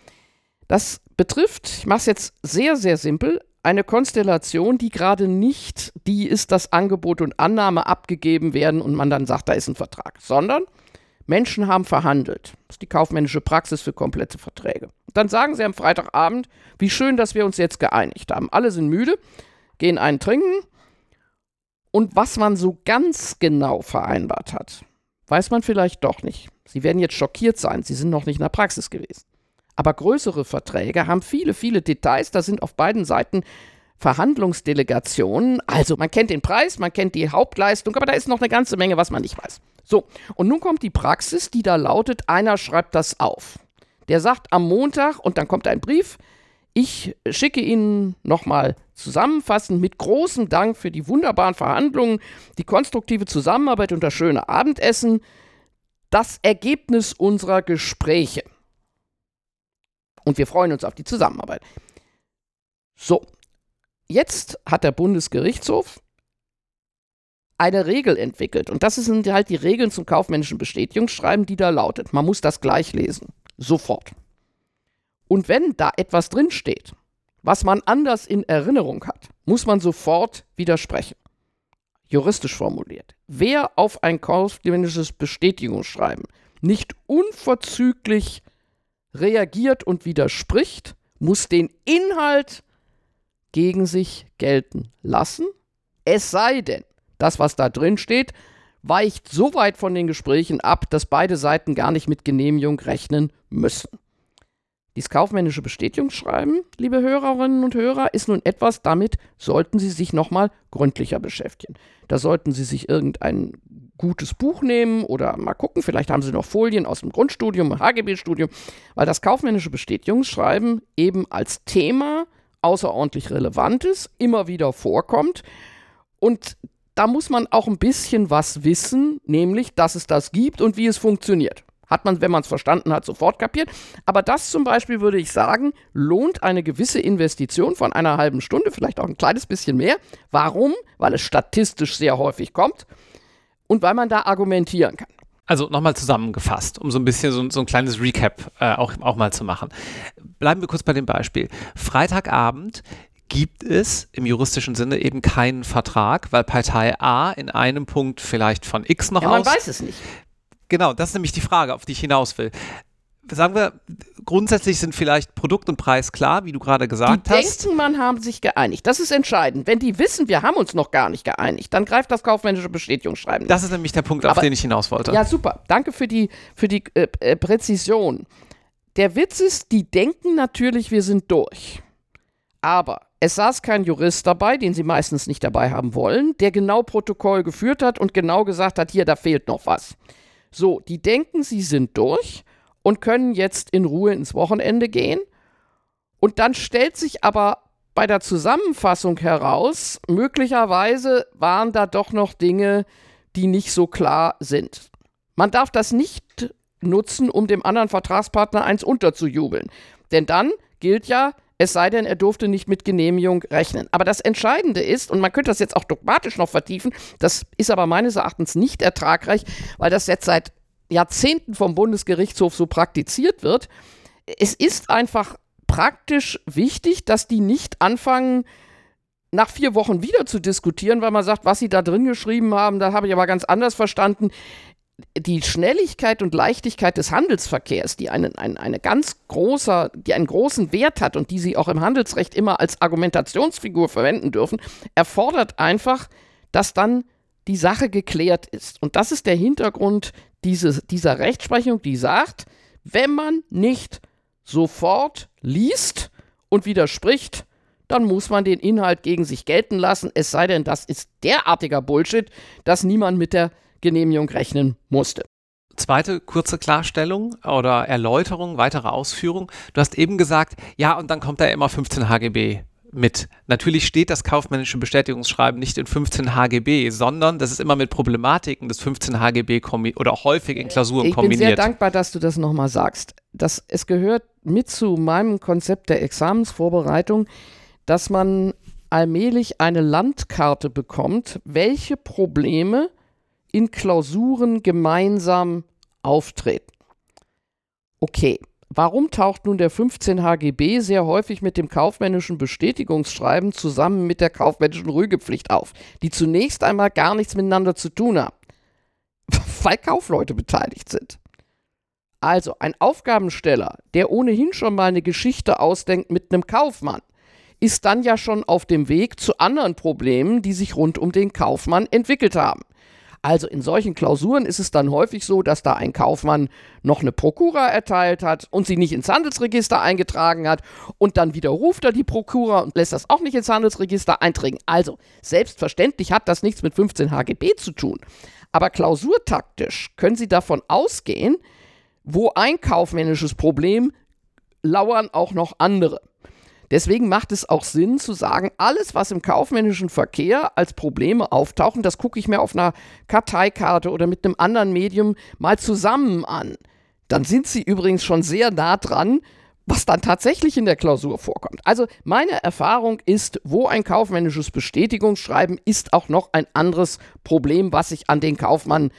Das betrifft, ich mache es jetzt sehr, sehr simpel, eine Konstellation, die gerade nicht die ist, dass Angebot und Annahme abgegeben werden und man dann sagt, da ist ein Vertrag, sondern Menschen haben verhandelt. Das ist die kaufmännische Praxis für komplette Verträge. dann sagen sie am Freitagabend, wie schön, dass wir uns jetzt geeinigt haben. Alle sind müde, gehen einen trinken Und was man so ganz genau vereinbart hat, weiß man vielleicht doch nicht. Sie werden jetzt schockiert sein, Sie sind noch nicht in der Praxis gewesen. Aber größere Verträge haben viele, viele Details. Da sind auf beiden Seiten Verhandlungsdelegationen. Also man kennt den Preis, man kennt die Hauptleistung, aber da ist noch eine ganze Menge, was man nicht weiß. So, und nun kommt die Praxis, die da lautet, einer schreibt das auf. Der sagt am Montag, und dann kommt ein Brief, ich schicke Ihnen nochmal zusammenfassend mit großem Dank für die wunderbaren Verhandlungen, die konstruktive Zusammenarbeit und das schöne Abendessen das Ergebnis unserer Gespräche. Und wir freuen uns auf die Zusammenarbeit. So, jetzt hat der Bundesgerichtshof eine Regel entwickelt. Und das sind halt die Regeln zum kaufmännischen Bestätigungsschreiben, die da lautet. Man muss das gleich lesen. Sofort. Und wenn da etwas drinsteht, was man anders in Erinnerung hat, muss man sofort widersprechen. Juristisch formuliert. Wer auf ein kaufmännisches Bestätigungsschreiben nicht unverzüglich reagiert und widerspricht, muss den Inhalt gegen sich gelten lassen, es sei denn, das, was da drin steht, weicht so weit von den Gesprächen ab, dass beide Seiten gar nicht mit Genehmigung rechnen müssen. Dies kaufmännische Bestätigungsschreiben, liebe Hörerinnen und Hörer, ist nun etwas, damit sollten Sie sich nochmal gründlicher beschäftigen. Da sollten Sie sich irgendein gutes Buch nehmen oder mal gucken, vielleicht haben Sie noch Folien aus dem Grundstudium, HGB-Studium, weil das kaufmännische Bestätigungsschreiben eben als Thema außerordentlich relevant ist, immer wieder vorkommt und da muss man auch ein bisschen was wissen, nämlich, dass es das gibt und wie es funktioniert. Hat man, wenn man es verstanden hat, sofort kapiert. Aber das zum Beispiel würde ich sagen, lohnt eine gewisse Investition von einer halben Stunde, vielleicht auch ein kleines bisschen mehr. Warum? Weil es statistisch sehr häufig kommt und weil man da argumentieren kann. Also nochmal zusammengefasst, um so ein bisschen so, so ein kleines Recap äh, auch, auch mal zu machen. Bleiben wir kurz bei dem Beispiel. Freitagabend gibt es im juristischen Sinne eben keinen Vertrag, weil Partei A in einem Punkt vielleicht von X noch ja, man aus. Man weiß es nicht. Genau, das ist nämlich die Frage, auf die ich hinaus will. Sagen wir, grundsätzlich sind vielleicht Produkt und Preis klar, wie du gerade gesagt die hast. Die denken, man haben sich geeinigt. Das ist entscheidend. Wenn die wissen, wir haben uns noch gar nicht geeinigt, dann greift das kaufmännische Bestätigungsschreiben. Das ist nämlich der Punkt, auf den ich hinaus wollte. Ja, super. Danke für die, für die äh, äh, Präzision. Der Witz ist, die denken natürlich, wir sind durch. Aber es saß kein Jurist dabei, den sie meistens nicht dabei haben wollen, der genau Protokoll geführt hat und genau gesagt hat, hier, da fehlt noch was. So, die denken, sie sind durch und können jetzt in Ruhe ins Wochenende gehen. Und dann stellt sich aber bei der Zusammenfassung heraus, möglicherweise waren da doch noch Dinge, die nicht so klar sind. Man darf das nicht nutzen, um dem anderen Vertragspartner eins unterzujubeln. Denn dann gilt ja, es sei denn, er durfte nicht mit Genehmigung rechnen. Aber das Entscheidende ist, und man könnte das jetzt auch dogmatisch noch vertiefen, das ist aber meines Erachtens nicht ertragreich, weil das jetzt seit Jahrzehnten vom Bundesgerichtshof so praktiziert wird. Es ist einfach praktisch wichtig, dass die nicht anfangen, nach vier Wochen wieder zu diskutieren, weil man sagt, was sie da drin geschrieben haben, da habe ich aber ganz anders verstanden die Schnelligkeit und Leichtigkeit des Handelsverkehrs, die einen, einen, eine ganz großer, die einen großen Wert hat und die sie auch im Handelsrecht immer als Argumentationsfigur verwenden dürfen, erfordert einfach, dass dann die Sache geklärt ist. Und das ist der Hintergrund dieses, dieser Rechtsprechung, die sagt, wenn man nicht sofort liest und widerspricht, dann muss man den Inhalt gegen sich gelten lassen, es sei denn, das ist derartiger Bullshit, dass niemand mit der Genehmigung rechnen musste. Zweite kurze Klarstellung oder Erläuterung, weitere Ausführung. Du hast eben gesagt, ja, und dann kommt da immer 15 HGB mit. Natürlich steht das kaufmännische Bestätigungsschreiben nicht in 15 HGB, sondern das ist immer mit Problematiken des 15 HGB oder häufig in Klausuren ich kombiniert. Ich bin sehr dankbar, dass du das nochmal sagst. Das, es gehört mit zu meinem Konzept der Examensvorbereitung, dass man allmählich eine Landkarte bekommt, welche Probleme in Klausuren gemeinsam auftreten. Okay, warum taucht nun der 15 HGB sehr häufig mit dem kaufmännischen Bestätigungsschreiben zusammen mit der kaufmännischen Rügepflicht auf, die zunächst einmal gar nichts miteinander zu tun haben? Weil Kaufleute beteiligt sind. Also ein Aufgabensteller, der ohnehin schon mal eine Geschichte ausdenkt mit einem Kaufmann, ist dann ja schon auf dem Weg zu anderen Problemen, die sich rund um den Kaufmann entwickelt haben. Also in solchen Klausuren ist es dann häufig so, dass da ein Kaufmann noch eine Prokura erteilt hat und sie nicht ins Handelsregister eingetragen hat und dann widerruft er die Prokura und lässt das auch nicht ins Handelsregister eintragen. Also selbstverständlich hat das nichts mit 15 HGB zu tun. Aber klausurtaktisch können Sie davon ausgehen, wo ein kaufmännisches Problem lauern auch noch andere. Deswegen macht es auch Sinn zu sagen, alles, was im kaufmännischen Verkehr als Probleme auftauchen, das gucke ich mir auf einer Karteikarte oder mit einem anderen Medium mal zusammen an. Dann sind Sie übrigens schon sehr nah dran, was dann tatsächlich in der Klausur vorkommt. Also meine Erfahrung ist, wo ein kaufmännisches Bestätigungsschreiben ist auch noch ein anderes Problem, was sich an den Kaufmann,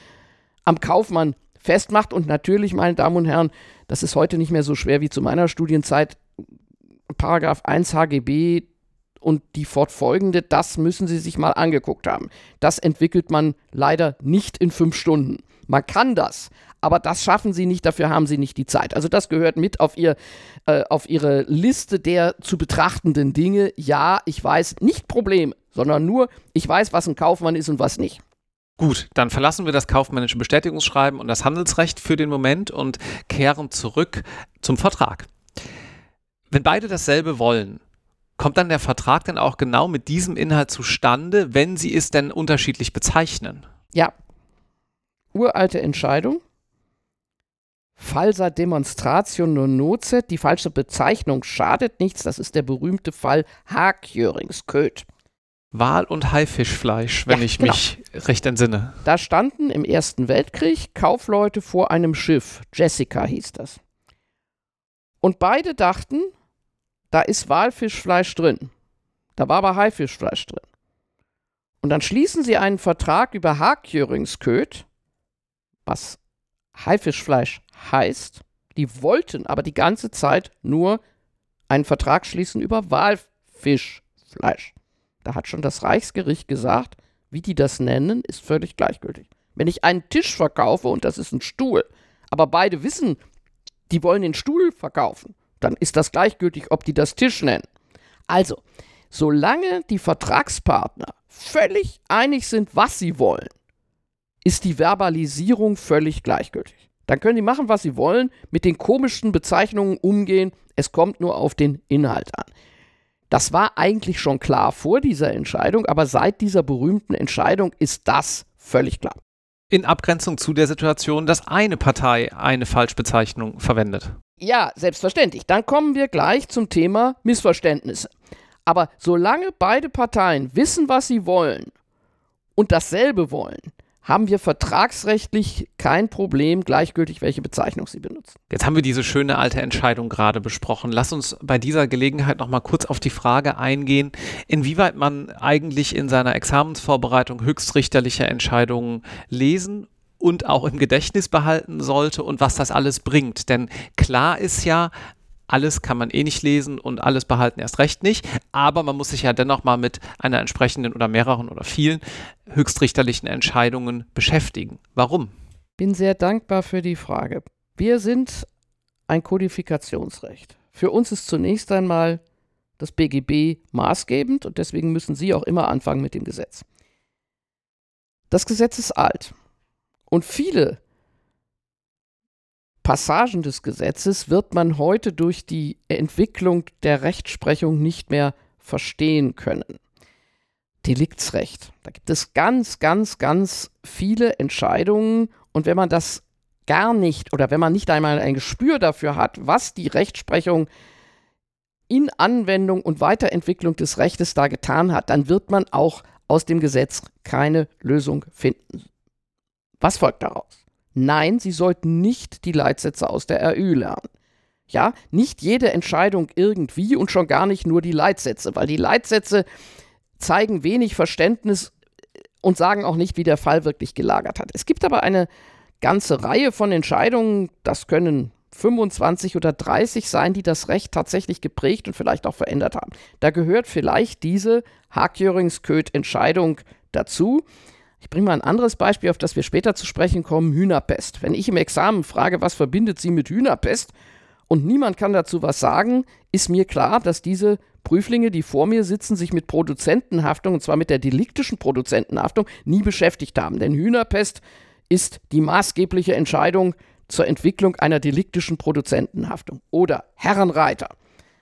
am Kaufmann festmacht. Und natürlich, meine Damen und Herren, das ist heute nicht mehr so schwer wie zu meiner Studienzeit. Paragraph 1 HGB und die fortfolgende, das müssen Sie sich mal angeguckt haben. Das entwickelt man leider nicht in fünf Stunden. Man kann das, aber das schaffen Sie nicht, dafür haben Sie nicht die Zeit. Also das gehört mit auf, ihr, äh, auf Ihre Liste der zu betrachtenden Dinge. Ja, ich weiß, nicht Problem, sondern nur, ich weiß, was ein Kaufmann ist und was nicht. Gut, dann verlassen wir das kaufmännische Bestätigungsschreiben und das Handelsrecht für den Moment und kehren zurück zum Vertrag. Wenn beide dasselbe wollen, kommt dann der Vertrag denn auch genau mit diesem Inhalt zustande, wenn sie es denn unterschiedlich bezeichnen? Ja. Uralte Entscheidung. Falsa Demonstration non nocet. Die falsche Bezeichnung schadet nichts. Das ist der berühmte Fall Haakjöringsköt. Wal- und Haifischfleisch, wenn ja, ich genau. mich recht entsinne. Da standen im Ersten Weltkrieg Kaufleute vor einem Schiff. Jessica hieß das. Und beide dachten, da ist Walfischfleisch drin. Da war aber Haifischfleisch drin. Und dann schließen sie einen Vertrag über Hakjöringsköt, was Haifischfleisch heißt. Die wollten aber die ganze Zeit nur einen Vertrag schließen über Walfischfleisch. Da hat schon das Reichsgericht gesagt, wie die das nennen, ist völlig gleichgültig. Wenn ich einen Tisch verkaufe und das ist ein Stuhl, aber beide wissen, die wollen den Stuhl verkaufen, dann ist das gleichgültig, ob die das Tisch nennen. Also, solange die Vertragspartner völlig einig sind, was sie wollen, ist die Verbalisierung völlig gleichgültig. Dann können die machen, was sie wollen, mit den komischsten Bezeichnungen umgehen, es kommt nur auf den Inhalt an. Das war eigentlich schon klar vor dieser Entscheidung, aber seit dieser berühmten Entscheidung ist das völlig klar. In Abgrenzung zu der Situation, dass eine Partei eine Falschbezeichnung verwendet. Ja, selbstverständlich. Dann kommen wir gleich zum Thema Missverständnisse. Aber solange beide Parteien wissen, was sie wollen und dasselbe wollen, haben wir vertragsrechtlich kein Problem, gleichgültig welche Bezeichnung sie benutzen. Jetzt haben wir diese schöne alte Entscheidung gerade besprochen. Lass uns bei dieser Gelegenheit noch mal kurz auf die Frage eingehen, inwieweit man eigentlich in seiner Examensvorbereitung höchstrichterliche Entscheidungen lesen und auch im Gedächtnis behalten sollte und was das alles bringt. Denn klar ist ja, alles kann man eh nicht lesen und alles behalten erst recht nicht, aber man muss sich ja dennoch mal mit einer entsprechenden oder mehreren oder vielen höchstrichterlichen Entscheidungen beschäftigen. Warum? Bin sehr dankbar für die Frage. Wir sind ein Kodifikationsrecht. Für uns ist zunächst einmal das BGB maßgebend und deswegen müssen Sie auch immer anfangen mit dem Gesetz. Das Gesetz ist alt. Und viele Passagen des Gesetzes wird man heute durch die Entwicklung der Rechtsprechung nicht mehr verstehen können. Deliktsrecht. Da gibt es ganz, ganz, ganz viele Entscheidungen und wenn man das gar nicht oder wenn man nicht einmal ein Gespür dafür hat, was die Rechtsprechung in Anwendung und Weiterentwicklung des Rechtes da getan hat, dann wird man auch aus dem Gesetz keine Lösung finden. Was folgt daraus? Nein, Sie sollten nicht die Leitsätze aus der RÜ lernen. Ja, nicht jede Entscheidung irgendwie und schon gar nicht nur die Leitsätze, weil die Leitsätze zeigen wenig Verständnis und sagen auch nicht, wie der Fall wirklich gelagert hat. Es gibt aber eine ganze Reihe von Entscheidungen, das können 25 oder 30 sein, die das Recht tatsächlich geprägt und vielleicht auch verändert haben. Da gehört vielleicht diese Hackjöringsköd-Entscheidung dazu. Ich bringe mal ein anderes Beispiel, auf das wir später zu sprechen kommen, Hühnerpest. Wenn ich im Examen frage, was verbindet sie mit Hühnerpest und niemand kann dazu was sagen, ist mir klar, dass diese Prüflinge, die vor mir sitzen, sich mit Produzentenhaftung, und zwar mit der deliktischen Produzentenhaftung, nie beschäftigt haben. Denn Hühnerpest ist die maßgebliche Entscheidung zur Entwicklung einer deliktischen Produzentenhaftung. Oder Herrenreiter.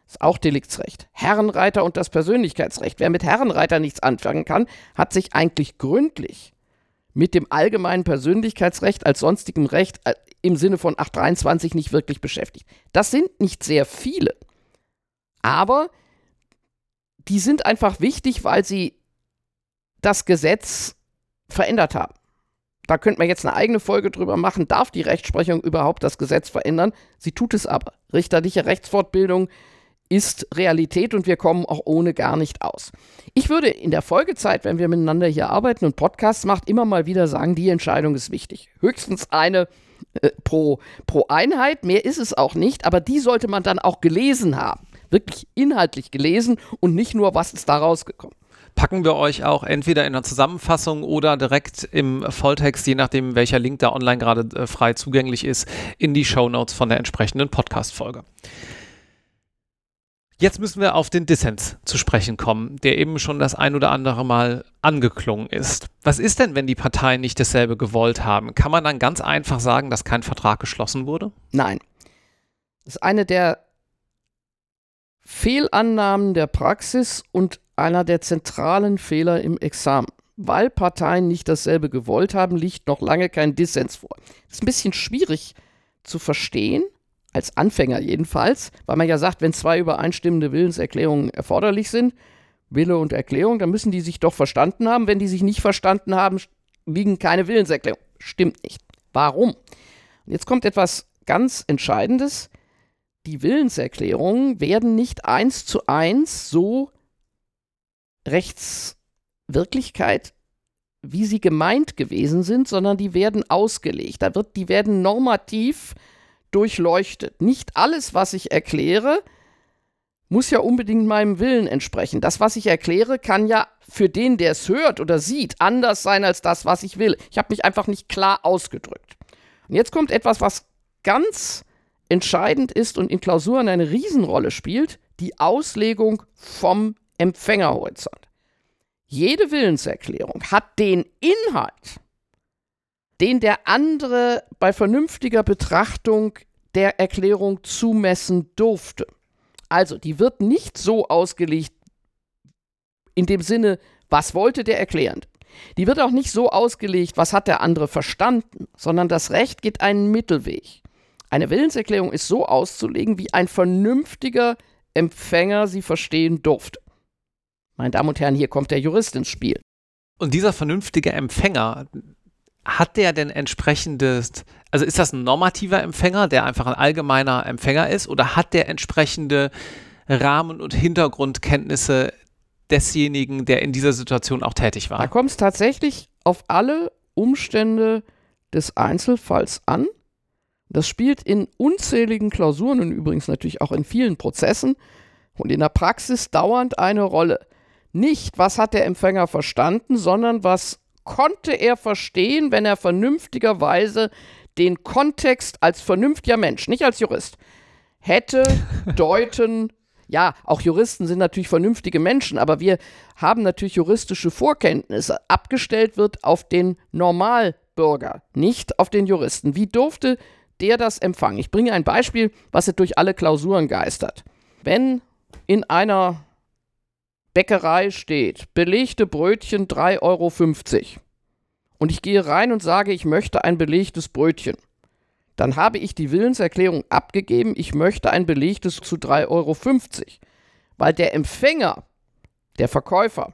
Ist auch Deliktsrecht. Herrenreiter und das Persönlichkeitsrecht. Wer mit Herrenreiter nichts anfangen kann, hat sich eigentlich gründlich mit dem allgemeinen Persönlichkeitsrecht als sonstigem Recht äh, im Sinne von 823 nicht wirklich beschäftigt. Das sind nicht sehr viele. Aber die sind einfach wichtig, weil sie das Gesetz verändert haben. Da könnte man jetzt eine eigene Folge drüber machen. Darf die Rechtsprechung überhaupt das Gesetz verändern? Sie tut es aber. Richterliche Rechtsfortbildung ist Realität und wir kommen auch ohne gar nicht aus. Ich würde in der Folgezeit, wenn wir miteinander hier arbeiten und Podcasts macht, immer mal wieder sagen, die Entscheidung ist wichtig. Höchstens eine äh, pro, pro Einheit, mehr ist es auch nicht, aber die sollte man dann auch gelesen haben. Wirklich inhaltlich gelesen und nicht nur, was ist da rausgekommen packen wir euch auch entweder in der Zusammenfassung oder direkt im Volltext, je nachdem, welcher Link da online gerade äh, frei zugänglich ist, in die Show Notes von der entsprechenden Podcast-Folge. Jetzt müssen wir auf den Dissens zu sprechen kommen, der eben schon das ein oder andere Mal angeklungen ist. Was ist denn, wenn die Parteien nicht dasselbe gewollt haben? Kann man dann ganz einfach sagen, dass kein Vertrag geschlossen wurde? Nein. Das ist eine der Fehlannahmen der Praxis und einer der zentralen Fehler im Examen. Weil Parteien nicht dasselbe gewollt haben, liegt noch lange kein Dissens vor. Das ist ein bisschen schwierig zu verstehen, als Anfänger jedenfalls, weil man ja sagt, wenn zwei übereinstimmende Willenserklärungen erforderlich sind, Wille und Erklärung, dann müssen die sich doch verstanden haben. Wenn die sich nicht verstanden haben, liegen keine Willenserklärungen. Stimmt nicht. Warum? Und jetzt kommt etwas ganz Entscheidendes die Willenserklärungen werden nicht eins zu eins so Rechtswirklichkeit, wie sie gemeint gewesen sind, sondern die werden ausgelegt. Da wird, die werden normativ durchleuchtet. Nicht alles, was ich erkläre, muss ja unbedingt meinem Willen entsprechen. Das, was ich erkläre, kann ja für den, der es hört oder sieht, anders sein als das, was ich will. Ich habe mich einfach nicht klar ausgedrückt. Und jetzt kommt etwas, was ganz entscheidend ist und in Klausuren eine Riesenrolle spielt, die Auslegung vom Empfängerhorizont. Jede Willenserklärung hat den Inhalt, den der andere bei vernünftiger Betrachtung der Erklärung zumessen durfte. Also, die wird nicht so ausgelegt in dem Sinne, was wollte der Erklärend. Die wird auch nicht so ausgelegt, was hat der andere verstanden, sondern das Recht geht einen Mittelweg. Eine Willenserklärung ist so auszulegen, wie ein vernünftiger Empfänger sie verstehen durfte. Meine Damen und Herren, hier kommt der Jurist ins Spiel. Und dieser vernünftige Empfänger, hat der denn entsprechendes, also ist das ein normativer Empfänger, der einfach ein allgemeiner Empfänger ist, oder hat der entsprechende Rahmen- und Hintergrundkenntnisse desjenigen, der in dieser Situation auch tätig war? Da kommt es tatsächlich auf alle Umstände des Einzelfalls an. Das spielt in unzähligen Klausuren und übrigens natürlich auch in vielen Prozessen und in der Praxis dauernd eine Rolle. Nicht, was hat der Empfänger verstanden, sondern was konnte er verstehen, wenn er vernünftigerweise den Kontext als vernünftiger Mensch, nicht als Jurist, hätte deuten. Ja, auch Juristen sind natürlich vernünftige Menschen, aber wir haben natürlich juristische Vorkenntnisse. Abgestellt wird auf den Normalbürger, nicht auf den Juristen. Wie durfte der das empfangen. Ich bringe ein Beispiel, was jetzt durch alle Klausuren geistert. Wenn in einer Bäckerei steht, belegte Brötchen 3,50 Euro und ich gehe rein und sage, ich möchte ein belegtes Brötchen, dann habe ich die Willenserklärung abgegeben, ich möchte ein belegtes zu 3,50 Euro, weil der Empfänger, der Verkäufer,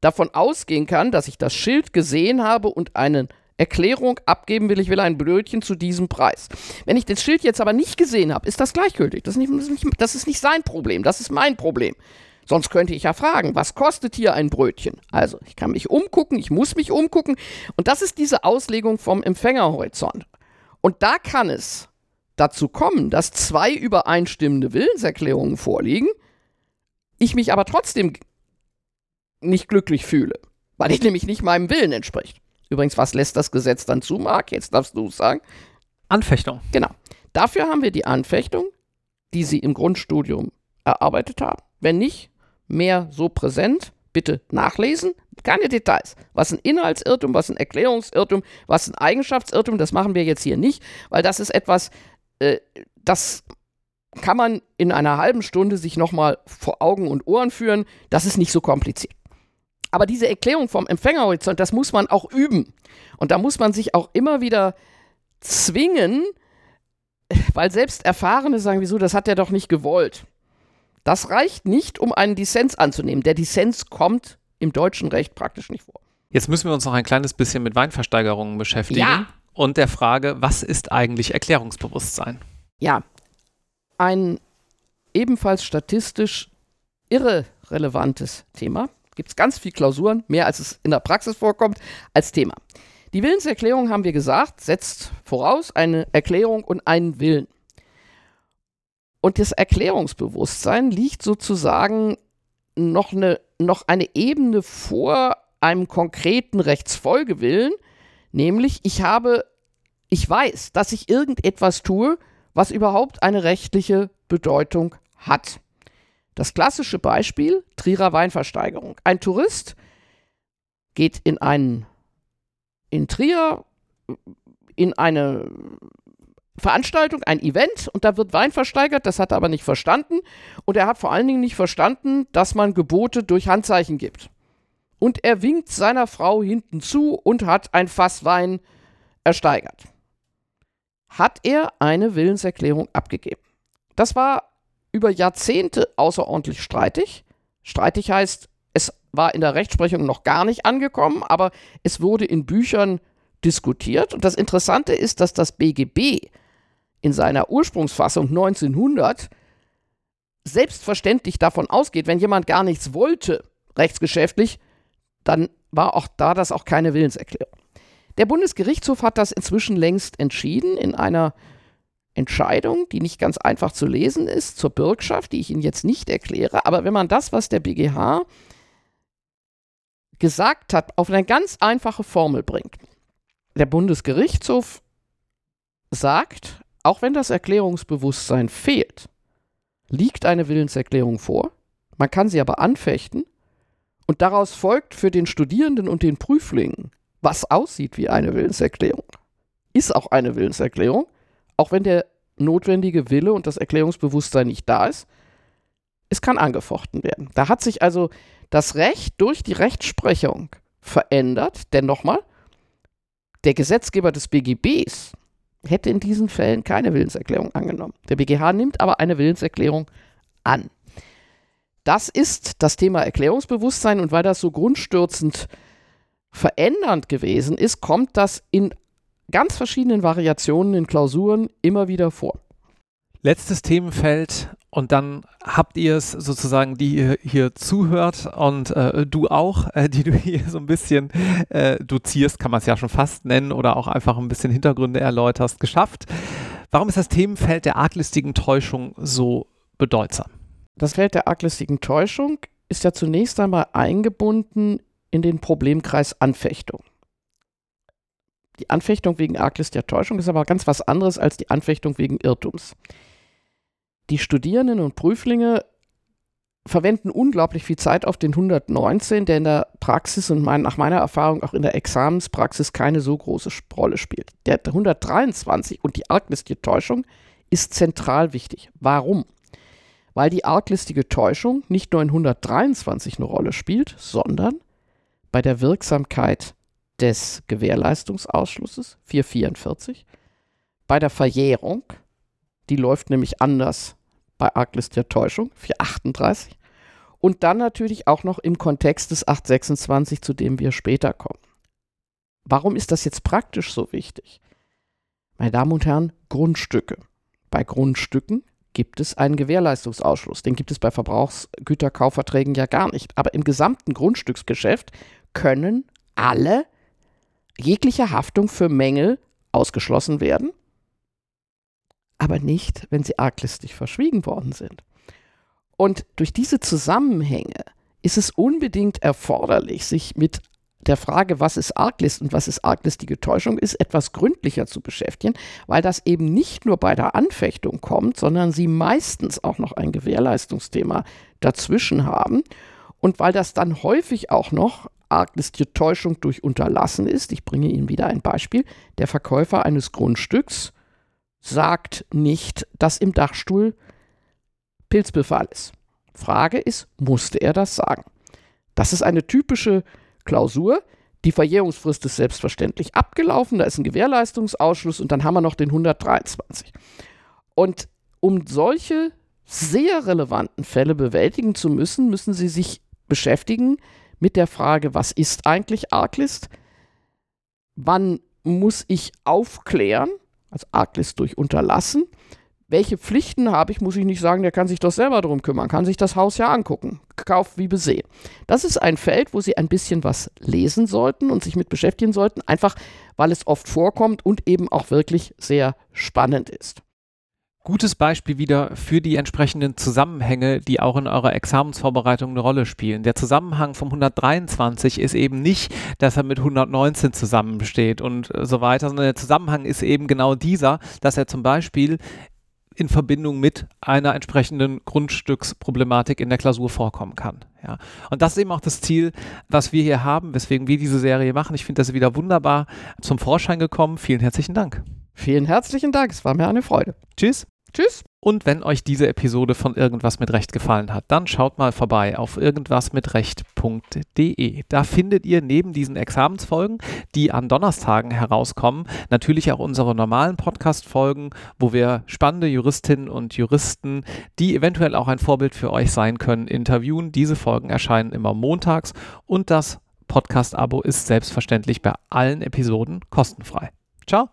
davon ausgehen kann, dass ich das Schild gesehen habe und einen Erklärung abgeben will, ich will ein Brötchen zu diesem Preis. Wenn ich das Schild jetzt aber nicht gesehen habe, ist das gleichgültig. Das ist nicht, das ist nicht sein Problem, das ist mein Problem. Sonst könnte ich ja fragen, was kostet hier ein Brötchen? Also, ich kann mich umgucken, ich muss mich umgucken. Und das ist diese Auslegung vom Empfängerhorizont. Und da kann es dazu kommen, dass zwei übereinstimmende Willenserklärungen vorliegen, ich mich aber trotzdem nicht glücklich fühle, weil ich nämlich nicht meinem Willen entspricht. Übrigens, was lässt das Gesetz dann zu, Marc? Jetzt darfst du es sagen. Anfechtung. Genau. Dafür haben wir die Anfechtung, die Sie im Grundstudium erarbeitet haben. Wenn nicht, mehr so präsent. Bitte nachlesen. Keine Details. Was ein Inhaltsirrtum, was ein Erklärungsirrtum, was ein Eigenschaftsirrtum, das machen wir jetzt hier nicht, weil das ist etwas, äh, das kann man in einer halben Stunde sich nochmal vor Augen und Ohren führen. Das ist nicht so kompliziert. Aber diese Erklärung vom Empfängerhorizont, das muss man auch üben. Und da muss man sich auch immer wieder zwingen, weil selbst Erfahrene sagen, wieso, das hat er doch nicht gewollt. Das reicht nicht, um einen Dissens anzunehmen. Der Dissens kommt im deutschen Recht praktisch nicht vor. Jetzt müssen wir uns noch ein kleines bisschen mit Weinversteigerungen beschäftigen. Ja. Und der Frage, was ist eigentlich Erklärungsbewusstsein? Ja, ein ebenfalls statistisch irrelevantes Thema. Gibt es ganz viele Klausuren, mehr als es in der Praxis vorkommt, als Thema. Die Willenserklärung, haben wir gesagt, setzt voraus eine Erklärung und einen Willen. Und das Erklärungsbewusstsein liegt sozusagen noch eine, noch eine Ebene vor einem konkreten Rechtsfolgewillen, nämlich ich habe, ich weiß, dass ich irgendetwas tue, was überhaupt eine rechtliche Bedeutung hat. Das klassische Beispiel, Trierer Weinversteigerung. Ein Tourist geht in einen in Trier in eine Veranstaltung, ein Event und da wird Wein versteigert, das hat er aber nicht verstanden und er hat vor allen Dingen nicht verstanden, dass man Gebote durch Handzeichen gibt. Und er winkt seiner Frau hinten zu und hat ein Fass Wein ersteigert. Hat er eine Willenserklärung abgegeben. Das war über Jahrzehnte außerordentlich streitig. Streitig heißt, es war in der Rechtsprechung noch gar nicht angekommen, aber es wurde in Büchern diskutiert. Und das Interessante ist, dass das BGB in seiner Ursprungsfassung 1900 selbstverständlich davon ausgeht, wenn jemand gar nichts wollte, rechtsgeschäftlich, dann war auch da das auch keine Willenserklärung. Der Bundesgerichtshof hat das inzwischen längst entschieden in einer Entscheidung, die nicht ganz einfach zu lesen ist, zur Bürgschaft, die ich Ihnen jetzt nicht erkläre. Aber wenn man das, was der BGH gesagt hat, auf eine ganz einfache Formel bringt. Der Bundesgerichtshof sagt, auch wenn das Erklärungsbewusstsein fehlt, liegt eine Willenserklärung vor, man kann sie aber anfechten. Und daraus folgt für den Studierenden und den Prüflingen, was aussieht wie eine Willenserklärung, ist auch eine Willenserklärung, auch wenn der notwendige Wille und das Erklärungsbewusstsein nicht da ist, es kann angefochten werden. Da hat sich also das Recht durch die Rechtsprechung verändert, denn nochmal, der Gesetzgeber des BGBs hätte in diesen Fällen keine Willenserklärung angenommen. Der BGH nimmt aber eine Willenserklärung an. Das ist das Thema Erklärungsbewusstsein und weil das so grundstürzend verändernd gewesen ist, kommt das in ganz verschiedenen Variationen in Klausuren immer wieder vor. Letztes Themenfeld und dann habt ihr es sozusagen, die ihr hier zuhört und äh, du auch, äh, die du hier so ein bisschen äh, dozierst, kann man es ja schon fast nennen oder auch einfach ein bisschen Hintergründe erläuterst, geschafft. Warum ist das Themenfeld der arglistigen Täuschung so bedeutsam? Das Feld der arglistigen Täuschung ist ja zunächst einmal eingebunden in den Problemkreis Anfechtung. Die Anfechtung wegen Arglist der Täuschung ist aber ganz was anderes als die Anfechtung wegen Irrtums die Studierenden und Prüflinge verwenden unglaublich viel Zeit auf den 119, der in der Praxis und mein, nach meiner Erfahrung auch in der Examenspraxis keine so große Rolle spielt. Der 123 und die arglistige Täuschung ist zentral wichtig. Warum? Weil die arglistige Täuschung nicht nur in 123 eine Rolle spielt, sondern bei der Wirksamkeit des Gewährleistungsausschlusses 444, bei der Verjährung, die läuft nämlich anders bei Arglist der Täuschung, 438. Und dann natürlich auch noch im Kontext des 826, zu dem wir später kommen. Warum ist das jetzt praktisch so wichtig? Meine Damen und Herren, Grundstücke. Bei Grundstücken gibt es einen Gewährleistungsausschluss. Den gibt es bei Verbrauchsgüterkaufverträgen ja gar nicht. Aber im gesamten Grundstücksgeschäft können alle jegliche Haftung für Mängel ausgeschlossen werden aber nicht, wenn sie arglistig verschwiegen worden sind. Und durch diese Zusammenhänge ist es unbedingt erforderlich, sich mit der Frage, was ist Arglist und was ist arglistige Täuschung, ist etwas gründlicher zu beschäftigen, weil das eben nicht nur bei der Anfechtung kommt, sondern sie meistens auch noch ein Gewährleistungsthema dazwischen haben. Und weil das dann häufig auch noch arglistige Täuschung durch Unterlassen ist, ich bringe Ihnen wieder ein Beispiel, der Verkäufer eines Grundstücks sagt nicht, dass im Dachstuhl Pilzbefall ist. Frage ist, musste er das sagen? Das ist eine typische Klausur. Die Verjährungsfrist ist selbstverständlich abgelaufen, da ist ein Gewährleistungsausschluss und dann haben wir noch den 123. Und um solche sehr relevanten Fälle bewältigen zu müssen, müssen Sie sich beschäftigen mit der Frage, was ist eigentlich Arglist? Wann muss ich aufklären, also Arglist durch Unterlassen? Welche Pflichten habe ich, muss ich nicht sagen, der kann sich doch selber darum kümmern, kann sich das Haus ja angucken. Kauf wie besehen. Das ist ein Feld, wo Sie ein bisschen was lesen sollten und sich mit beschäftigen sollten, einfach weil es oft vorkommt und eben auch wirklich sehr spannend ist gutes Beispiel wieder für die entsprechenden Zusammenhänge, die auch in eurer Examensvorbereitung eine Rolle spielen. Der Zusammenhang vom 123 ist eben nicht, dass er mit 119 zusammensteht und so weiter, sondern der Zusammenhang ist eben genau dieser, dass er zum Beispiel in Verbindung mit einer entsprechenden Grundstücksproblematik in der Klausur vorkommen kann. Ja. Und das ist eben auch das Ziel, was wir hier haben, weswegen wir diese Serie machen. Ich finde das wieder wunderbar zum Vorschein gekommen. Vielen herzlichen Dank. Vielen herzlichen Dank. Es war mir eine Freude. Tschüss. Tschüss. Und wenn euch diese Episode von Irgendwas mit Recht gefallen hat, dann schaut mal vorbei auf irgendwasmitrecht.de. Da findet ihr neben diesen Examensfolgen, die an Donnerstagen herauskommen, natürlich auch unsere normalen Podcast-Folgen, wo wir spannende Juristinnen und Juristen, die eventuell auch ein Vorbild für euch sein können, interviewen. Diese Folgen erscheinen immer montags und das Podcast-Abo ist selbstverständlich bei allen Episoden kostenfrei. Ciao.